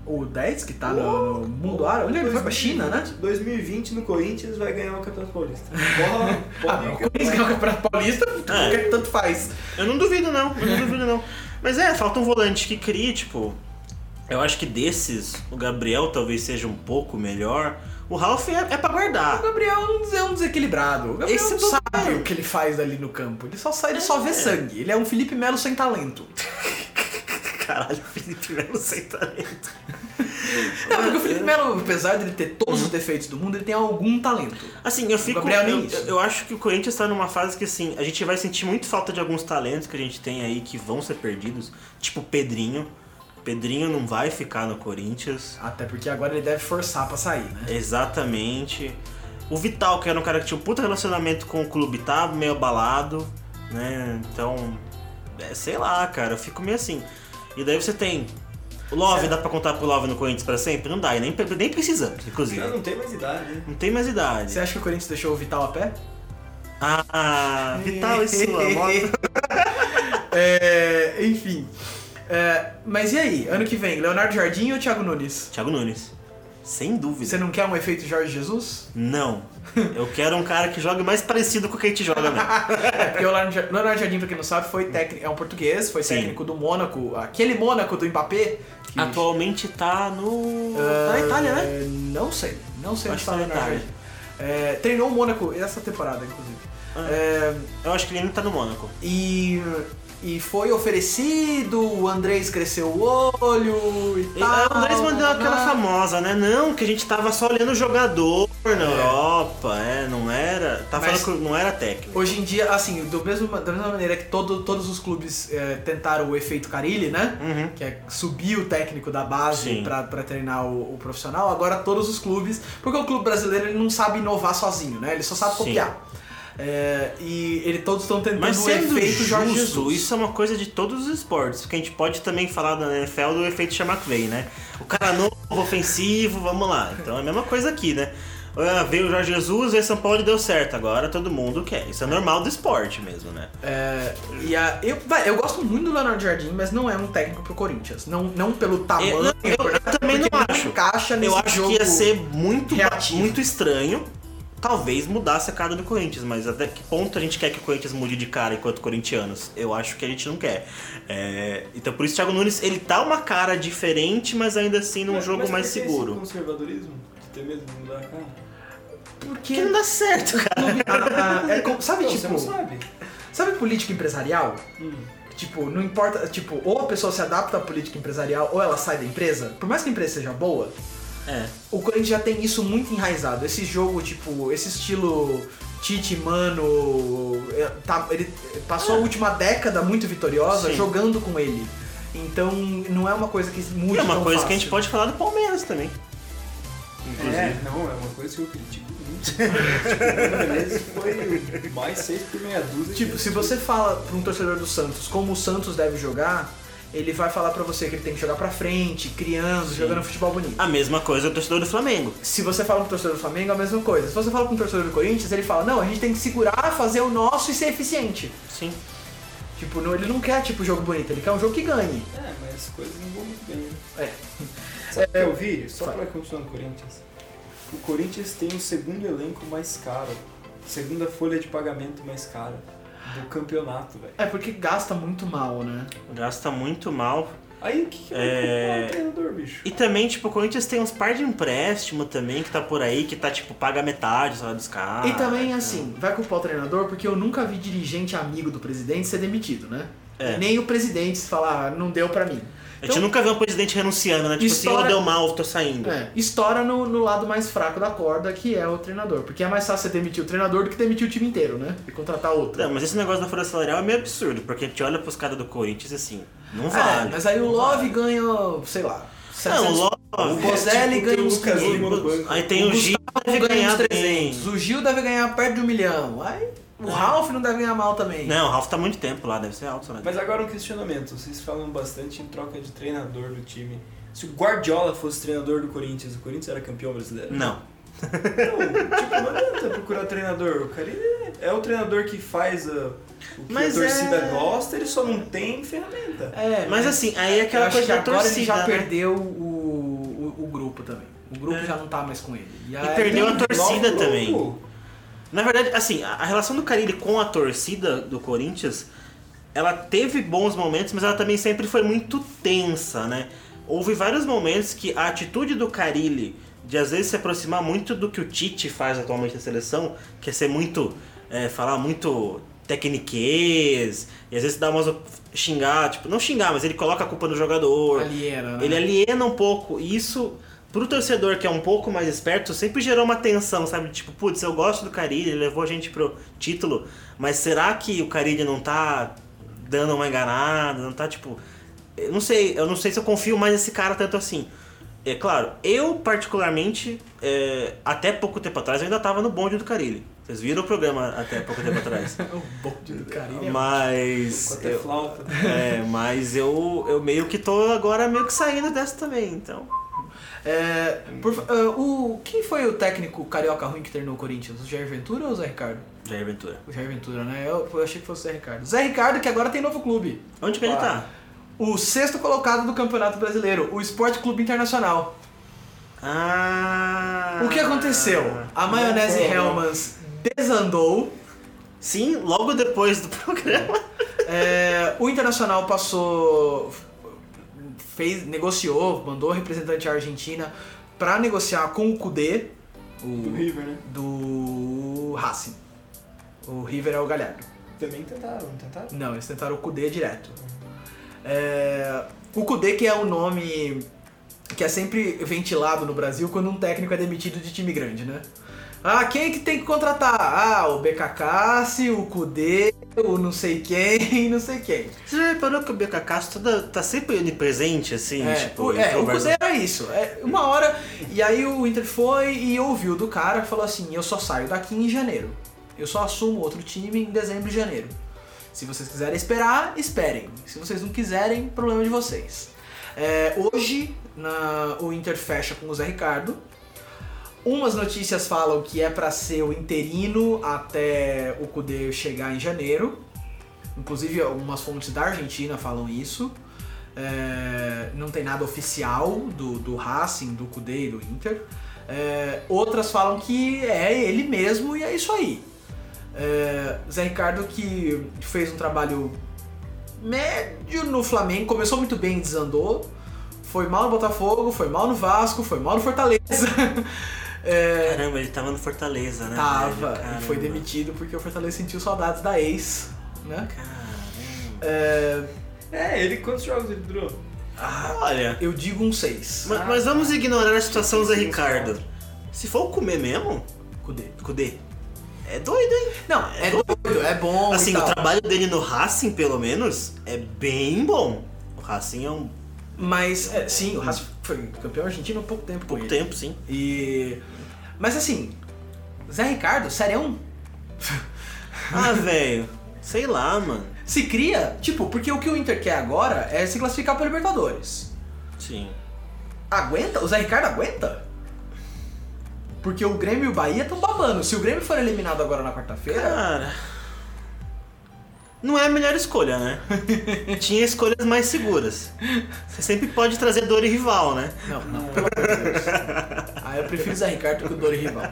O 10 que tá no, no mundo árabe? Onde ele foi pra China, né? 2020 no Corinthians vai ganhar o Campeonato Paulista. Porra, Ah, o Corinthians ganhou o Campeonato Paulista, qualquer tanto faz. Eu não duvido não, eu não duvido não. Mas é, falta um volante que crie, tipo. Eu acho que desses, o Gabriel talvez seja um pouco melhor. O Ralf é, é pra O guardar. Gabriel é um desequilibrado. O Gabriel Esse não sabe o que ele faz ali no campo. Ele só sai, ele só vê sangue. Ele é um Felipe Melo sem talento. Caralho, Felipe Melo sem talento. Não, porque o Felipe Melo, apesar de ele ter todos os defeitos do mundo, ele tem algum talento. Assim, eu fico. Gabriel eu, isso. eu acho que o Corinthians tá numa fase que assim, a gente vai sentir muito falta de alguns talentos que a gente tem aí que vão ser perdidos. Tipo o Pedrinho. Pedrinho não vai ficar no Corinthians. Até porque agora ele deve forçar pra sair, né? Exatamente. O Vital, que era um cara que tinha um puta relacionamento com o clube, tá meio abalado, né? Então, é, sei lá, cara, eu fico meio assim. E daí você tem. O Love, dá pra contar pro Love no Corinthians pra sempre? Não dá, e nem, nem precisamos, inclusive. Já não tem mais idade, né? Não tem mais idade. Você acha que o Corinthians deixou o Vital a pé? Ah, Vital e sua moto. é, enfim. É, mas e aí? Ano que vem, Leonardo Jardim ou Thiago Nunes? Thiago Nunes. Sem dúvida. Você não quer um efeito Jorge Jesus? Não. Eu quero um cara que jogue mais parecido com o que a gente joga mesmo. É, porque o Leonardo Jar- Leonardo Jardim, pra quem não sabe, foi técnico, é um português, foi Sim. técnico do Mônaco, aquele Mônaco do Mbappé. que- Atualmente tá no. Tá na Itália, né? Não sei, não sei onde Acho tá o que tá Leonardo Itália. Jardim. É, treinou o Mônaco essa temporada, inclusive. Ah. É, Eu acho que ele ainda tá no Mônaco. e, e foi oferecido, o Andrés cresceu o olho e tal. a Andrés mandou aquela ah, famosa, né? Não, que a gente tava só olhando o jogador na Europa, é, não era. Tá Mas- falando que não era técnico. Hoje em dia, assim, do mesmo, da mesma maneira que todo, todos os clubes é, tentaram o efeito Carilli, né? Uhum. Que é subir o técnico da base pra treinar o, o profissional, agora todos os clubes. Porque o clube brasileiro ele não sabe inovar sozinho, né? Ele só sabe Sim. copiar. É, e ele, todos estão tentando Mas o sendo efeito Jorge justo, Jesus. isso é uma coisa de todos os esportes. Porque a gente pode também falar da NFL do efeito Chamaclay, né? O cara novo, ofensivo, vamos lá. Então é a mesma coisa aqui, né? Ah, veio o Jorge Jesus, veio São Paulo e deu certo. Agora todo mundo quer. Isso é normal do esporte mesmo, né? É, e a, eu, vai, eu gosto muito do Leonardo Jardim, mas não é um técnico pro Corinthians. Não, não pelo tamanho. Eu- não, eu- eu também não acho. encaixa nesse Eu acho que ia ser muito, reativo. muito estranho. Talvez mudasse a cara do Corinthians, mas até que ponto a gente quer que o Corinthians mude de cara enquanto corintianos? Eu acho que a gente não quer. É, então por isso o Thiago Nunes, ele tá uma cara diferente, mas ainda assim num Mas- jogo mas mais seguro. Esse conservadorismo de ter medo de mudar a cara? Porque Que não dá certo, cara. É como- sabe, Não, tipo, você não sabe. sabe política empresarial? Hum. Tipo, não importa, tipo, ou a pessoa se adapta à política empresarial ou ela sai da empresa. Por mais que a empresa seja boa, É. o Corinthians já tem isso muito enraizado. Esse jogo, tipo, esse estilo Tite, Mano, é, tá- ele passou a última década muito vitoriosa Sim. jogando com ele. Então, não é uma coisa que mude É uma tão coisa que a gente fácil. pode falar do Palmeiras também. Inclusive. É, não, é uma coisa que eu critico muito. tipo, foi mais seis por meia dúzia. Tipo, se você fala pra um torcedor do Santos como o Santos deve jogar, ele vai falar pra você que ele tem que jogar pra frente, criando, jogando futebol bonito. A mesma coisa o torcedor do Flamengo. Se você fala pro torcedor do Flamengo, é a mesma coisa. Se você fala pro torcedor do Corinthians, ele fala, não, a gente tem que segurar, fazer o nosso e ser eficiente. Sim. Tipo, não- ele não quer, tipo, jogo bonito, ele quer um jogo que ganhe. É, mas as coisas não vão muito bem. né? É. Sabe o que eu vi? Só Fala. pra continuar no Corinthians. O Corinthians tem o segundo elenco mais caro. Segunda folha de pagamento mais cara do campeonato, velho. É porque gasta muito mal, né? Gasta muito mal. Aí o que, que vai É. o treinador, bicho? E também, tipo, o Corinthians tem uns par de empréstimo também que tá por aí, que tá, tipo, paga metade só dos caras. e também, assim, vai culpar o treinador, porque eu nunca vi dirigente amigo do presidente ser demitido, né? É. Nem o presidente falar, ah, não deu pra mim. A gente nunca vê um presidente renunciando, né? Tipo assim, História- oh, deu mal, tô saindo. É, estoura no, no lado mais fraco da corda, que é o treinador. Porque é mais fácil você demitir o treinador do que demitir o time inteiro, né? E contratar outro. Não, mas esse negócio da folha salarial é meio absurdo, porque a gente olha pros caras do Corinthians e assim, não É, vale. mas aí o Não Love vale. ganha, sei lá, Não, 700 o Love. O Bozelli tipo, ganha uns Lucas 500. Lima no banco. Aí tem o, o Gil deve ganha ganhar uns 300. bem. O Gil deve ganhar perto de um milhão. Aí o Ralph não deve ganhar mal também. Não, o Ralf tá muito tempo lá, deve ser alto, né? Mas agora um questionamento. Vocês falam bastante em troca de treinador do time. Se o Guardiola fosse treinador do Corinthians, o Corinthians era campeão brasileiro? Não. Não, tipo, não adianta procurar treinador. O cara ele é o treinador que faz a, o que Mas a torcida é- gosta, ele só não tem ferramenta. É, Mas assim, aí é aquela eu acho coisa que da agora torcida, ele já né? perdeu o, o, o grupo também. O grupo É. já não tá mais com ele. E, E perdeu a torcida grupo. Na verdade, assim, a a relação do Carilli com a torcida do Corinthians, ela teve bons momentos, mas ela também sempre foi muito tensa, né? Houve vários momentos que a atitude do Carilli de às vezes se aproximar muito do que o Tite faz atualmente na seleção, que é ser muito, é, falar muito tecniquez, e às vezes dá umas xingar, tipo, não xingar, mas ele coloca a culpa no jogador. Aliena, né? Ele aliena um pouco. E isso, pro torcedor que é um pouco mais esperto, sempre gerou uma tensão, sabe? Tipo, putz, eu gosto do Carilli, ele levou a gente pro título, mas será que o Carilli não tá dando uma enganada? Não tá, tipo. Eu não sei, eu não sei se eu confio mais nesse cara tanto assim. É claro, eu particularmente, é, até pouco tempo atrás, eu ainda tava no bonde do Carilli. Vocês viram o programa até pouco tempo atrás. O bonde do carinho. Mas. Com até eu- flauta. é, mas eu, eu meio que tô agora meio que saindo dessa também, então. É, por ah, o, quem foi o técnico carioca ruim que treinou o Corinthians? O Jair Ventura ou o Zé Ricardo? Jair Ventura. O Jair Ventura, né? Eu, eu achei que fosse o Zé Ricardo. Zé Ricardo, que agora tem novo clube. Onde que ele tá? O sexto colocado do Campeonato Brasileiro, o Esporte Clube Internacional. Ah. O que aconteceu? A maionese Não foi, não. Hellmans desandou. Sim, logo depois do programa. É, o Internacional passou, fez, negociou, mandou representante à Argentina para negociar com o Kudê, Do o, River, né? do Racing. O River é o Galhardo. Também tentaram, não tentaram? Não, eles tentaram o Kudê direto. É, o Kudê que é o nome que é sempre ventilado no Brasil quando um técnico é demitido de time grande, né? Ah, quem que tem que contratar? Ah, o BKK, o Kudê, o não sei quem, não sei quem. Você já reparou que o BKK toda, tá sempre onipresente, assim? É, tipo, o, é, o Kudê era isso. É, uma hora, e aí o Inter foi e ouviu do cara que falou assim: eu só saio daqui em janeiro. Eu só assumo outro time em dezembro e janeiro. Se vocês quiserem esperar, esperem. Se vocês não quiserem, problema de vocês. É, hoje, na- o Inter fecha com o Zé Ricardo. Umas notícias falam que é pra ser o interino até o Kudê chegar em janeiro. Inclusive, algumas fontes da Argentina falam isso. É, não tem nada oficial do, do Racing, do Kudê e do Inter. É, outras falam que é ele mesmo e é isso aí. É, Zé Ricardo que fez um trabalho médio no Flamengo, começou muito bem e desandou. Foi mal no Botafogo, foi mal no Vasco, foi mal no Fortaleza. É, Caramba, ele tava no Fortaleza, né? tava e foi demitido porque o Fortaleza sentiu saudades da ex, né? Caramba. É, É, ele quantos jogos ele durou? Olha, eu digo um 6. mas, mas vamos ignorar a situação do Zé Ricardo. Se for comer mesmo, Kudê. Kudê, é doido, hein? Não, é doido, é bom. Assim, e o trabalho dele no Racing, pelo menos, é bem bom. O Racing é um Mas, é, sim, o Racing foi campeão argentino há pouco tempo. com pouco ele. tempo, sim. E. Mas assim, Zé Ricardo, serião? Ah, velho, sei lá, mano. Se cria, tipo, porque o que o Inter quer agora é se classificar para Libertadores. Sim. Aguenta? O Zé Ricardo aguenta? Porque o Grêmio e o Bahia estão babando. Se o Grêmio for eliminado agora na quarta-feira, Cara. Não é a melhor escolha, né? Tinha escolhas mais seguras. Você sempre pode trazer dor e rival, né? não, não. Ah, eu prefiro Zé Ricardo que o Dori Rival.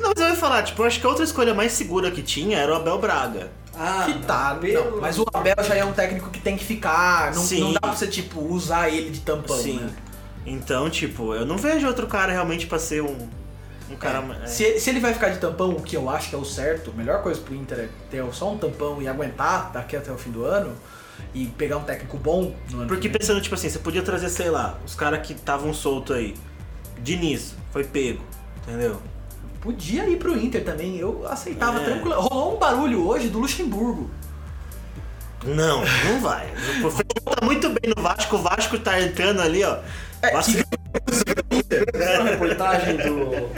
Não, mas eu ia falar, tipo, eu acho que a outra escolha mais segura que tinha era o Abel Braga. Ah, Que tá, não, mas o Abel já é um técnico que tem que ficar. Não, Sim. não dá pra você, tipo, usar ele de tampão, Sim. né? Então, tipo, eu não vejo outro cara realmente pra ser um, um cara. É. é. Se, ele- se ele vai ficar de tampão, o que eu acho que é o certo, a melhor coisa pro Inter é ter só um tampão e aguentar daqui até o fim do ano e pegar um técnico bom no ano Porque que vem. pensando, tipo assim, você podia trazer, sei lá, os caras que estavam soltos aí. Diniz, foi pego, entendeu? Podia ir pro Inter também, eu aceitava É. tranquilo. Rolou um barulho hoje do Luxemburgo. Não, não vai. O Fernando tá muito bem no Vasco, o Vasco tá entrando ali, ó. É, Vasco- Essa reportagem do,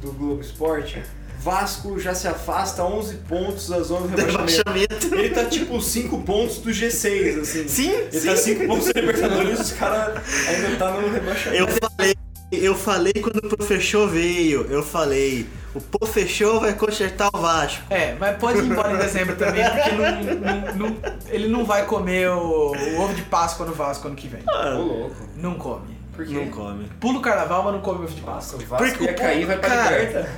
do Globo Esporte, Vasco já se afasta 11 pontos da zona do rebaixamento. rebaixamento. Ele tá tipo 5 pontos do G6, assim. Sim, Ele sim. tá 5 pontos da Libertadores e os caras ainda tá no rebaixamento. Eu falei, eu falei quando o professor veio, eu falei, o professor vai consertar o Vasco. É, mas pode ir embora em dezembro também, porque não- não- não- ele não vai comer o, o ovo de Páscoa no Vasco ano que vem. Ô, louco. Não come. Por quê? Não come. Pula o carnaval, mas não come ovo de Páscoa. o Vasco Porque ia o cair vai pra cara- liberta.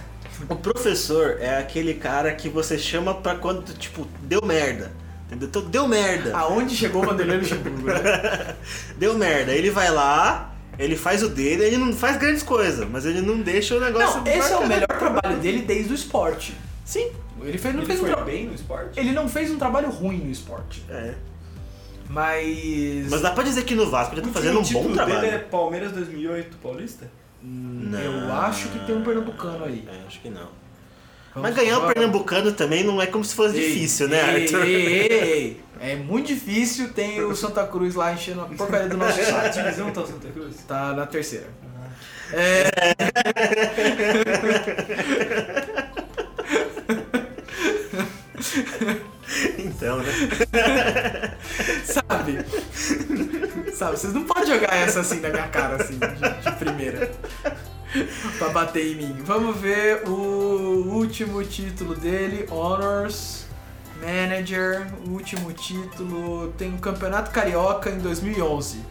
O professor é aquele cara que você chama pra quando, tipo, deu merda. Entendeu? Então, deu merda. Aonde chegou o Vanderlei Luxemburgo, né? Deu merda. Ele vai lá, ele faz o dele, ele não faz grandes coisas, mas ele não deixa o negócio. Não, esse é o bacana. melhor trabalho dele desde o esporte. Sim. Ele, fez, não Ele fez um foi tra- bem no esporte? ele não fez um trabalho ruim no esporte. É. Mas. Mas dá pra dizer que no Vasco ele tá fazendo um bom trabalho. dele é Palmeiras 2008 Paulista? Eu acho que tem um pernambucano aí. É, acho que não. Vamos- Mas ganhar o vamos- Pernambucano também não é como se fosse Ei, difícil, né, ei, Arthur? ei, ei, ei. É muito difícil, tem o Santa Cruz lá enchendo a porcaria do nosso A divisão tá o Santa Cruz? Tá na terceira. É, Então, né? sabe? Sabe, vocês não podem jogar essa assim na minha cara, assim, de, de primeira. pra bater em mim. Vamos ver o último título dele, Honors Manager. O último título tem o Campeonato Carioca em 2011.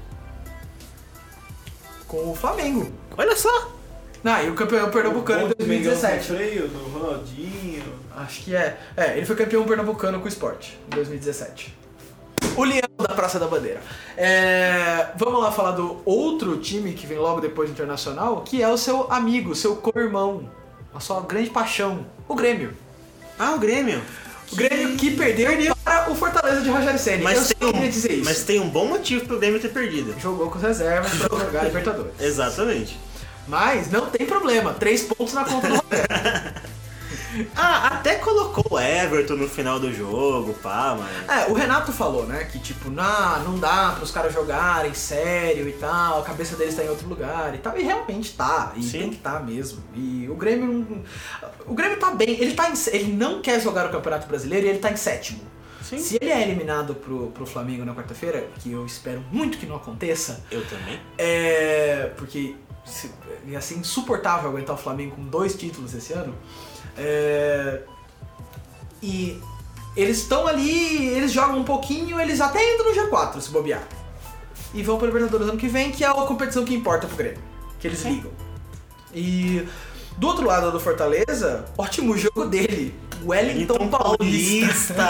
Com o Flamengo. Olha só! Ah, e o campeão pernambucano em O Mengão com 2017. freio do Ronaldinho. Acho que é. É, ele foi campeão pernambucano com o esporte em 2017. O Leão da Praça da Bandeira. É, vamos lá falar do outro time que vem logo depois do Internacional, que é o seu amigo, seu co-irmão, a sua grande paixão, o Grêmio. Ah, o Grêmio. O Grêmio que perdeu, para o Fortaleza de Rogério Ceni. Eu Mas tem, queria um, dizer isso. mas tem um bom motivo pro Grêmio ter perdido. Jogou com as reservas pra jogar Libertadores. Exatamente. Mas não tem problema, três pontos na conta do. Ah, até colocou o Everton no final do jogo, pá, mas. É, o Renato falou, né, que tipo, não, não dá para os caras jogarem sério e tal, a cabeça deles tá em outro lugar e tal, e realmente tá, e Sim. tem que tá mesmo. E o Grêmio não- o Grêmio tá bem, ele tá em, ele não quer jogar o Campeonato Brasileiro e ele tá em sétimo. Sim. Se ele é eliminado pro, pro Flamengo na quarta-feira, que eu espero muito que não aconteça, Eu também. é. Porque se- ia ser insuportável aguentar o Flamengo com dois títulos esse ano. É, e eles estão ali, eles jogam um pouquinho, eles até entram no G4 se bobear. E vão para Libertadores ano que vem, que é a competição que importa pro Grêmio. Que eles ligam. E do outro lado do Fortaleza, ótimo jogo dele. Wellington Wellington Paulista.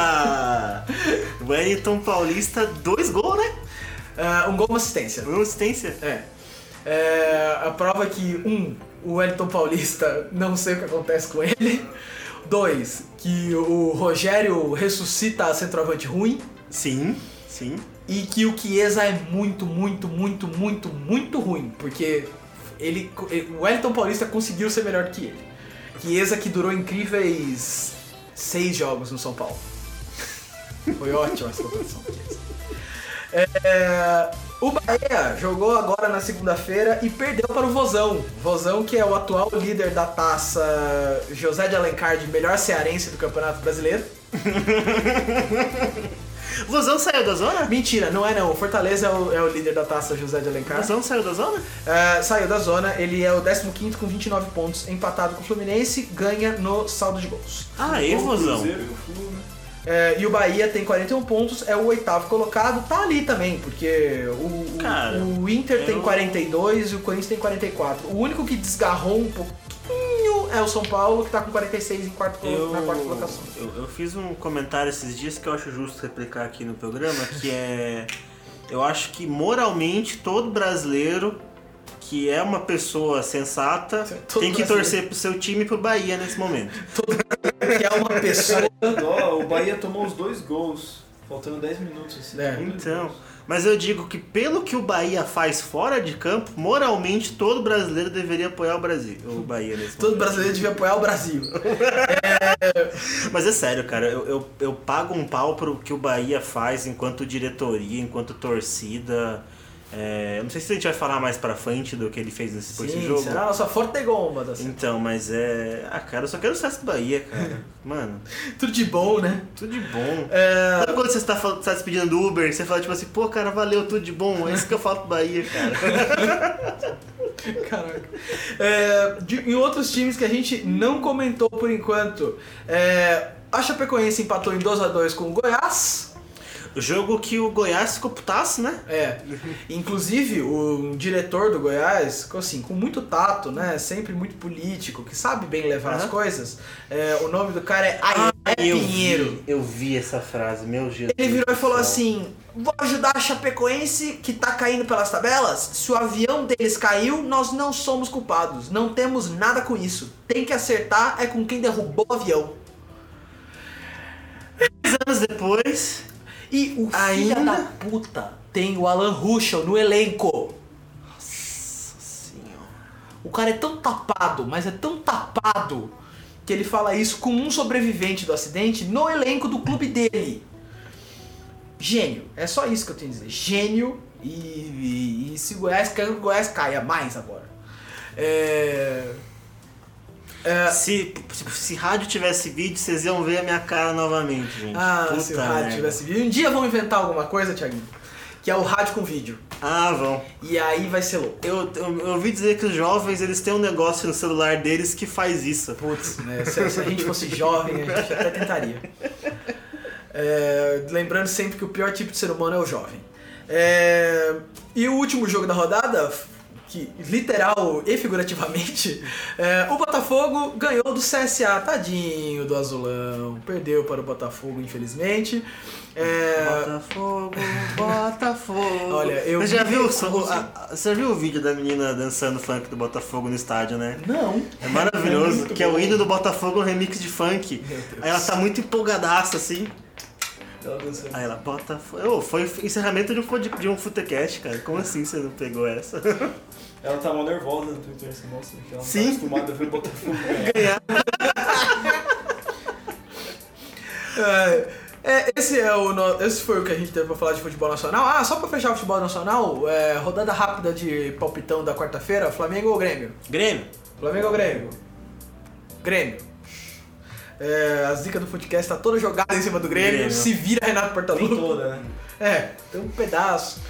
Wellington Paulista, dois gols, né? Ah, um gol, uma assistência. Uma assistência. É. É, a prova é que, um, o Wellington Paulista, não sei o que acontece com ele. Dois, que o Rogério ressuscita a centroavante ruim. Sim, sim. E que o Chiesa é muito, muito, muito, muito, muito ruim. Porque ele, o Wellington Paulista conseguiu ser melhor que ele. Chiesa que durou incríveis seis jogos no São Paulo. Foi ótima essa competição do Chiesa. É, o Bahia jogou agora na segunda-feira e perdeu para o Vozão. Vozão, que é o atual líder da taça José de Alencar de melhor cearense do Campeonato Brasileiro. Vozão saiu da zona? Mentira, não é não. O Fortaleza é o, é o líder da taça José de Alencar. Vozão saiu da zona? É, saiu da zona, ele é o 15 com 29 pontos, empatado com o Fluminense, ganha no saldo de gols. Ah, aí, O Vozão. Cruzeiro né? É, e o Bahia tem 41 pontos, é o oitavo colocado, tá ali também, porque o, o- Cara, o Inter tem eu- 42 e o Corinthians tem 44. O único que desgarrou um pouquinho é o São Paulo, que tá com 46 em quarto, Eu, na quarta colocação. eu, eu fiz um comentário esses dias que eu acho justo replicar aqui no programa, que é. Eu acho que moralmente todo brasileiro que é uma pessoa sensata Todo tem que torcer pro seu time e pro Bahia nesse momento. Que é uma pessoa. Ó, o Bahia tomou os dois gols, faltando 10 minutos. Assim, É. Então, gols. mas eu digo que pelo que o Bahia faz fora de campo, moralmente todo brasileiro deveria apoiar o Brasil, o Bahia nesse Todo momento. brasileiro devia apoiar o Brasil. Mas é sério, cara, eu, eu, eu pago um pau pro que o Bahia faz enquanto diretoria, enquanto torcida. É, não sei se a gente vai falar mais pra frente do que ele fez nesse, por esse Sim, jogo. será a nossa forte gomba da semana. Então, mas é. Ah, cara, eu só quero o sucesso do Bahia, cara. Mano, Tudo de bom, né? tudo de bom. É, Sabe quando você está, tá despedindo do Uber você fala tipo assim, pô, cara, valeu, tudo de bom. É isso que eu falo pro Bahia, cara. Caraca. É, de- em outros times que a gente não comentou por enquanto, é, a Chapecoense empatou em 2x2 com o Goiás. Jogo que o Goiás ficou putaço, né? É, inclusive o diretor do Goiás, assim, com muito tato, né, sempre muito político, que sabe bem levar as Aham. coisas, é, o nome do cara é Ailé eu Pinheiro. vi, eu vi essa frase, meu Jesus. Ele virou e falou assim: Vou ajudar a Chapecoense que tá caindo pelas tabelas. Se o avião deles caiu, nós não somos culpados. Não temos nada com isso. Tem que acertar é com quem derrubou o avião. Dez anos depois, E o filho Ainda? da puta tem o Alan Ruschel no elenco. O cara é tão tapado, mas é tão tapado que ele fala isso com um sobrevivente do acidente no elenco do clube dele. Gênio, é só isso que eu tenho a dizer. Gênio e, e, e se o Goiás Goiás caia mais agora. É, se, se, se rádio tivesse vídeo, vocês iam ver a minha cara novamente, gente. ah, Puta se o rádio merda. tivesse vídeo. Um dia vão inventar alguma coisa, Thiaguinho, que é o rádio com vídeo. Ah, vão. E aí vai ser louco. Eu, eu, eu ouvi dizer que os jovens, eles têm um negócio no celular deles que faz isso. Putz, né? Se, se a gente fosse jovem, a gente até tentaria. É, lembrando sempre que o pior tipo de ser humano é o jovem. É, e o último jogo da rodada, que literal e figurativamente, é, o Botafogo ganhou do CSA, tadinho do Azulão. Perdeu para o Botafogo, infelizmente. É, Botafogo, Botafogo. Olha, eu Você já vi- viu, o a- você já viu o vídeo da menina dançando funk do Botafogo no estádio, né? Não. É maravilhoso, muito que é o bom. hino do Botafogo, um remix de funk. Aí ela tá muito empolgadaça, assim. Dançou. Aí ela, Botafogo... Ô, foi encerramento de um, de um Futecast, cara. Como assim você não pegou essa? Ela tá mal nervosa no Twitter, que ela não Sim. tá acostumada a ver o Botafogo ganhar. É, é, esse, é o, no- esse foi o que a gente teve pra falar de futebol nacional. Ah, só pra fechar o futebol nacional, é, rodada rápida de palpitão da quarta-feira, Flamengo ou Grêmio? Grêmio. Flamengo ou Grêmio? Grêmio. É, as dicas do podcast tá toda jogada em cima do Grêmio. Grêmio. Se vira Renato Portaluppi. toda, né? É, tem um pedaço.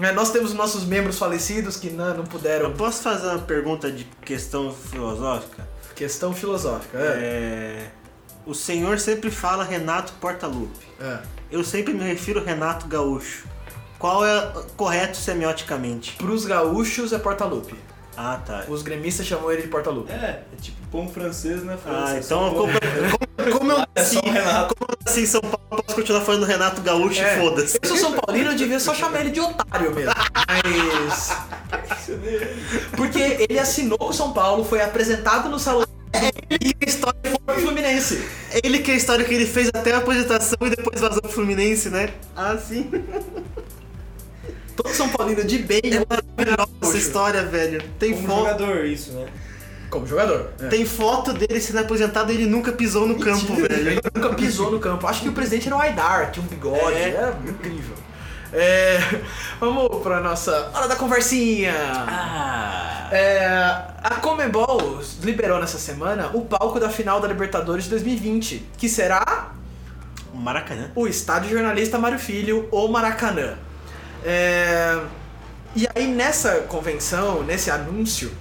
É, nós temos os nossos membros falecidos que não, não puderam. Eu posso fazer uma pergunta de questão filosófica? Questão filosófica. É. É... O senhor sempre fala Renato Portaluppi. é. Eu sempre me refiro Renato Gaúcho. Qual é correto semioticamente? Pros gaúchos é Portaluppi. Ah, tá. Os gremistas chamam ele de Portaluppi. É, é tipo pão francês, né? França, Ah, só então como, como, como eu É nasci, Renato. como eu nasci em São Paulo, eu posso continuar falando Renato Gaúcho É. e foda-se. Eu sou São Paulino, eu devia só chamar ele de otário mesmo. Mas. Porque ele assinou com o São Paulo, foi apresentado no salão e a história foi pro Fluminense. Ele que é a história que ele fez até a apresentação e depois vazou pro Fluminense, né? Ah, sim. Todo São Paulino de bem É maravilhosa essa história, velho. Tem Como foto, jogador, isso, né? como jogador. É. tem foto dele sendo aposentado e ele nunca pisou no campo, velho. Ele nunca pisou no campo. Acho que o presidente era o Aidar, tinha um bigode. É. Era incrível. É, vamos pra nossa hora da conversinha. Ah. É, a Comebol liberou nessa semana o palco da final da Libertadores de 2020, que será O Maracanã. o Estádio Jornalista Mário Filho, ou Maracanã. É, E aí nessa convenção, nesse anúncio,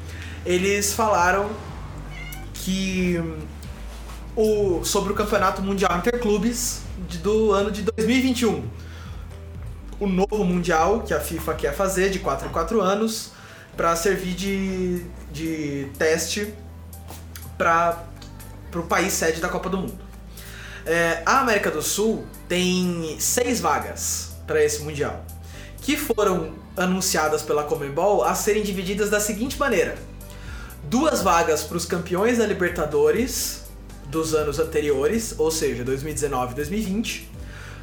eles falaram que hum, o, sobre o Campeonato Mundial Interclubes do ano de 2021. O novo Mundial que a FIFA quer fazer de 4 em 4 anos para servir de, de teste para o país sede da Copa do Mundo. É, a América do Sul tem seis vagas para esse Mundial, que foram anunciadas pela Comebol a serem divididas da seguinte maneira: duas vagas para os campeões da Libertadores dos anos anteriores, ou seja, 2019 e 2020.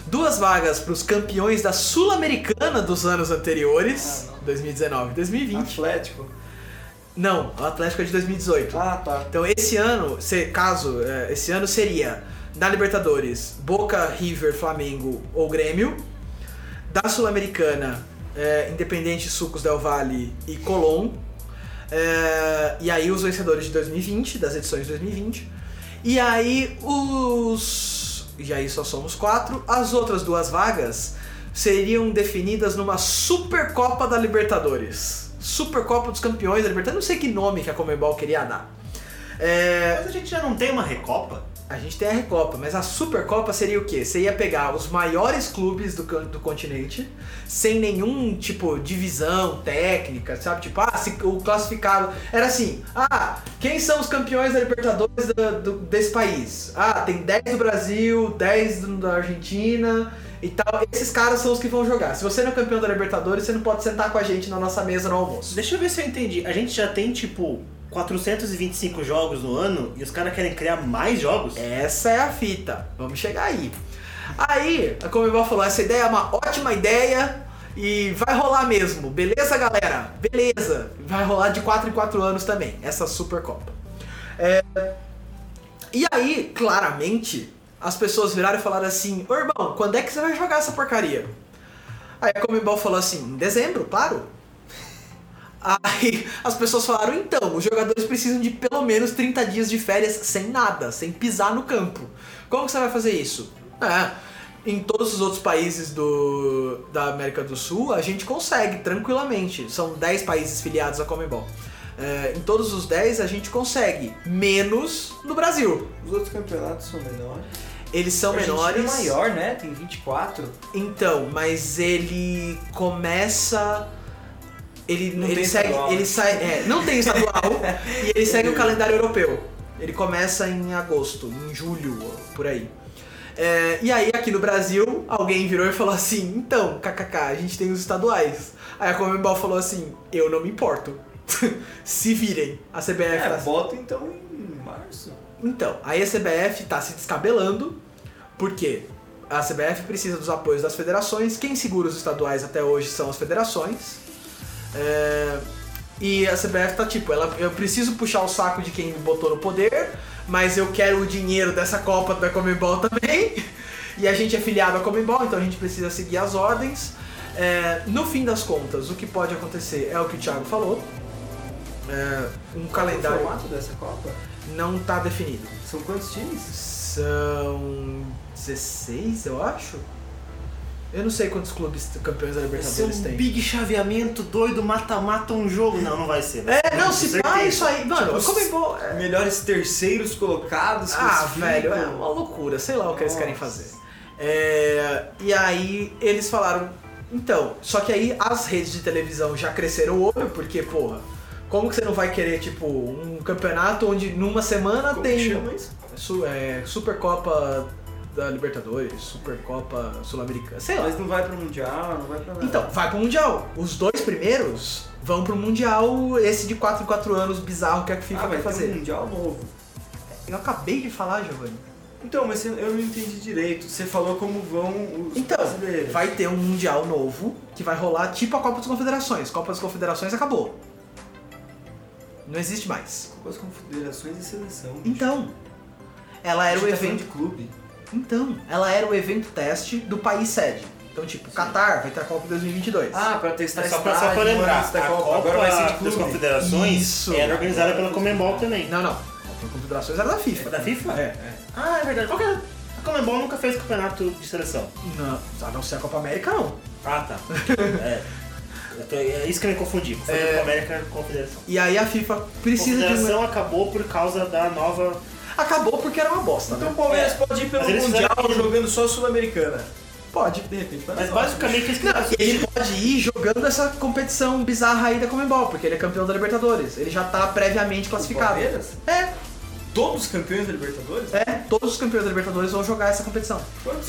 Duas vagas para os campeões da Sul-Americana dos anos anteriores, 2019 e 2020. Atlético. Não, o Atlético é de 2018. Ah, tá. Então esse ano, se, caso, é, esse ano seria na Libertadores, Boca, River, Flamengo ou Grêmio. Da Sul-Americana, é, Independente, Sucos Del Valle e Colón. É, e aí os vencedores de 2020, das edições de 2020. E aí os. E aí só somos quatro. As outras duas vagas seriam definidas numa Supercopa da Libertadores. Supercopa dos Campeões da Libertadores. Não sei que nome que a Comebol queria dar. É, Mas a gente já não tem uma Recopa? A gente tem a Recopa, mas a Supercopa seria o quê? Você ia pegar os maiores clubes do, do continente, sem nenhum, tipo, divisão técnica, sabe? Tipo, ah, se o classificado... Era assim, ah, quem são os campeões da Libertadores do- do- desse país? Ah, tem 10 do Brasil, 10 do- da Argentina e tal. Esses caras são os que vão jogar. Se você não é campeão da Libertadores, você não pode sentar com a gente na nossa mesa no almoço. Deixa eu ver se eu entendi. A gente já tem, tipo, 425 jogos no ano e os caras querem criar mais jogos? Essa é a fita. Vamos chegar aí. Aí, a Comebol falou: essa ideia é uma ótima ideia e vai rolar mesmo. Beleza, galera? Beleza. Vai rolar de 4 em 4 anos também, essa Supercopa. É... E aí, claramente, as pessoas viraram e falaram assim: Ô irmão, quando é que você vai jogar essa porcaria? Aí a Comebol falou assim: em dezembro, claro. Aí as pessoas falaram, então, os jogadores precisam de pelo menos 30 dias de férias sem nada, sem pisar no campo. Como que você vai fazer isso? É, em todos os outros países do, da América do Sul, a gente consegue tranquilamente. São 10 países filiados à Comebol. É, em todos os 10 a gente consegue, menos no Brasil. Os outros campeonatos são menores. Eles são A menores. é maior, né? Tem 24. Então, mas ele começa. Ele, Não ele tem segue. estadual, Ele sai. É, não tem estadual e ele segue o calendário europeu. Ele começa em agosto, em julho, por aí. É, e aí, aqui no Brasil, alguém virou e falou assim: então, kkk, a gente tem os estaduais. Aí a Comembol falou assim: eu não me importo. Se virem. A CBF É, tá bota então em março. então, aí a CBF tá se descabelando, porque a CBF precisa dos apoios das federações, quem segura os estaduais até hoje são as federações. É, e a CBF tá tipo, ela, eu preciso puxar o saco de quem me botou no poder, mas eu quero o dinheiro dessa Copa da Comembol também. E a gente é filiado à Comembol, então a gente precisa seguir as ordens. É, no fim das contas, o que pode acontecer é o que o Thiago falou. É, um O calendário formato dessa Copa? não tá definido. São quantos times? São 16, eu acho. Eu não sei quantos clubes campeões da Libertadores um tem. big chaveamento doido, mata-mata um jogo. Não, não vai ser. vai É, ser, não, com se pá, isso aí, mano, Tipo, como é bom. é- Melhores terceiros colocados. Ah, velho, é uma loucura, sei lá o que eles querem Nossa. fazer. É, e aí eles falaram, então, só que aí as redes de televisão já cresceram o olho, porque, porra, como que você não vai querer, tipo, um campeonato onde numa semana Como tem. chama isso? É, Supercopa da Libertadores, Supercopa Sul-Americana, sei lá. Mas não vai pro Mundial, não vai pra nada. Então, vai pro Mundial. Os dois primeiros vão pro Mundial, esse de 4 em 4 anos bizarro que a FIFA ah, vai fazer. um Mundial novo. Eu acabei de falar, Giovanni. Então, mas eu não entendi direito. Você falou como vão os Então, brasileiros. vai ter um Mundial novo que vai rolar tipo a Copa das Confederações. Copa das Confederações acabou. Não existe mais. Copa das Confederações e Seleção. Então, ela era o tá evento. de clube. Então, ela era o evento teste do país sede. Então, tipo, Qatar vai ter a Copa 2022. Ah, pra testar É só pra, só pra lembrar, a Copa. Copa Agora vai ser de das clube. Confederações Isso. era organizada pela Comembol também. Não, não. A Copa das Confederações era da FIFA. É da FIFA? É, é. Ah, é verdade. Qual que é? A Comembol nunca fez campeonato de seleção. Não, a não ser a Copa América, não. Ah, tá. é. Tô- é isso que eu me confundi. Confundi É. com a América com a Confederação. E aí a FIFA A precisa de um... Confederação acabou por causa da nova... Acabou porque era uma bosta, Então né? o Palmeiras É. pode ir pelo Mas Mundial fizeram- jogando só Sul-Americana. Pode. De repente, Mas dar basicamente eles Não, ele pode ir jogando essa competição bizarra aí da Comembol, porque ele é campeão da Libertadores. Ele já tá previamente classificado. Palmeiras? É, Todos os campeões da Libertadores? é. Todos os campeões da Libertadores vão jogar essa competição.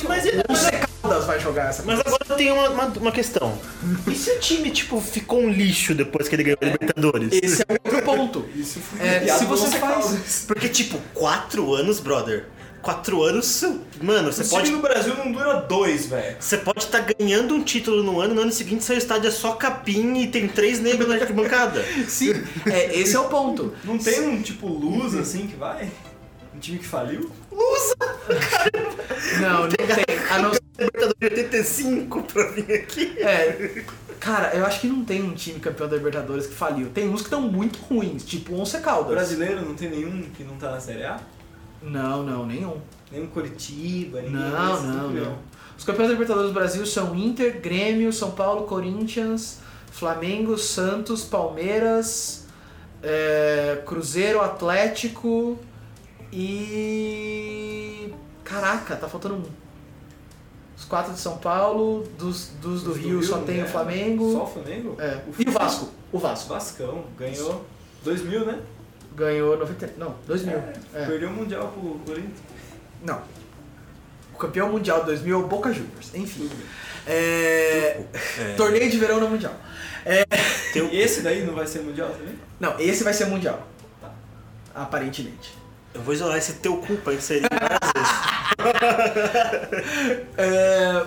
Mas, ele- O Caldas vai jogar essa mas competição. agora tem uma, uma, uma questão. E se o time, tipo, ficou um lixo depois que ele ganhou a Libertadores? Esse é outro ponto. Isso foi É, se você faz- Caldas. Porque, tipo, quatro anos, brother. Quatro anos, mano, você O pode. time no Brasil não dura dois, velho. Você pode estar ganhando um título no ano, no ano seguinte seu estádio é só capim e tem três negros na arquibancada. Sim, é, esse é o ponto. Não tem um tipo luz assim que vai? Um time que faliu? Não, não tem. A não Libertadores de 85 pra vir aqui. É, Cara, eu acho que não tem um time campeão da Libertadores que faliu. Tem uns que estão muito ruins, tipo o Once Caldas. Brasileiro não tem nenhum que não tá na Série A? Não, não, nenhum. Nenhum Curitiba, ninguém Não, não, tudo não. Os campeões da Libertadores do Brasil são Inter, Grêmio, São Paulo, Corinthians, Flamengo, Santos, Palmeiras, é, Cruzeiro, Atlético e. Caraca, tá faltando um. Os quatro de São Paulo, dos, dos do Os Rio, só tem né? o Flamengo. Só o Flamengo? É. E o Vasco? O Vasco. Vascão, ganhou 2000, né? Ganhou 90. Não, 2000. É. Perdeu o Mundial pro Corinthians. Não. O campeão mundial de 2000 é o Boca Juniors. Enfim. É, É, Torneio de verão no Mundial. teu- E esse daí não vai ser Mundial também? Não, esse vai ser mundial. Tá. Aparentemente. Eu vou isolar esse teu cu pra inserir várias vezes. É,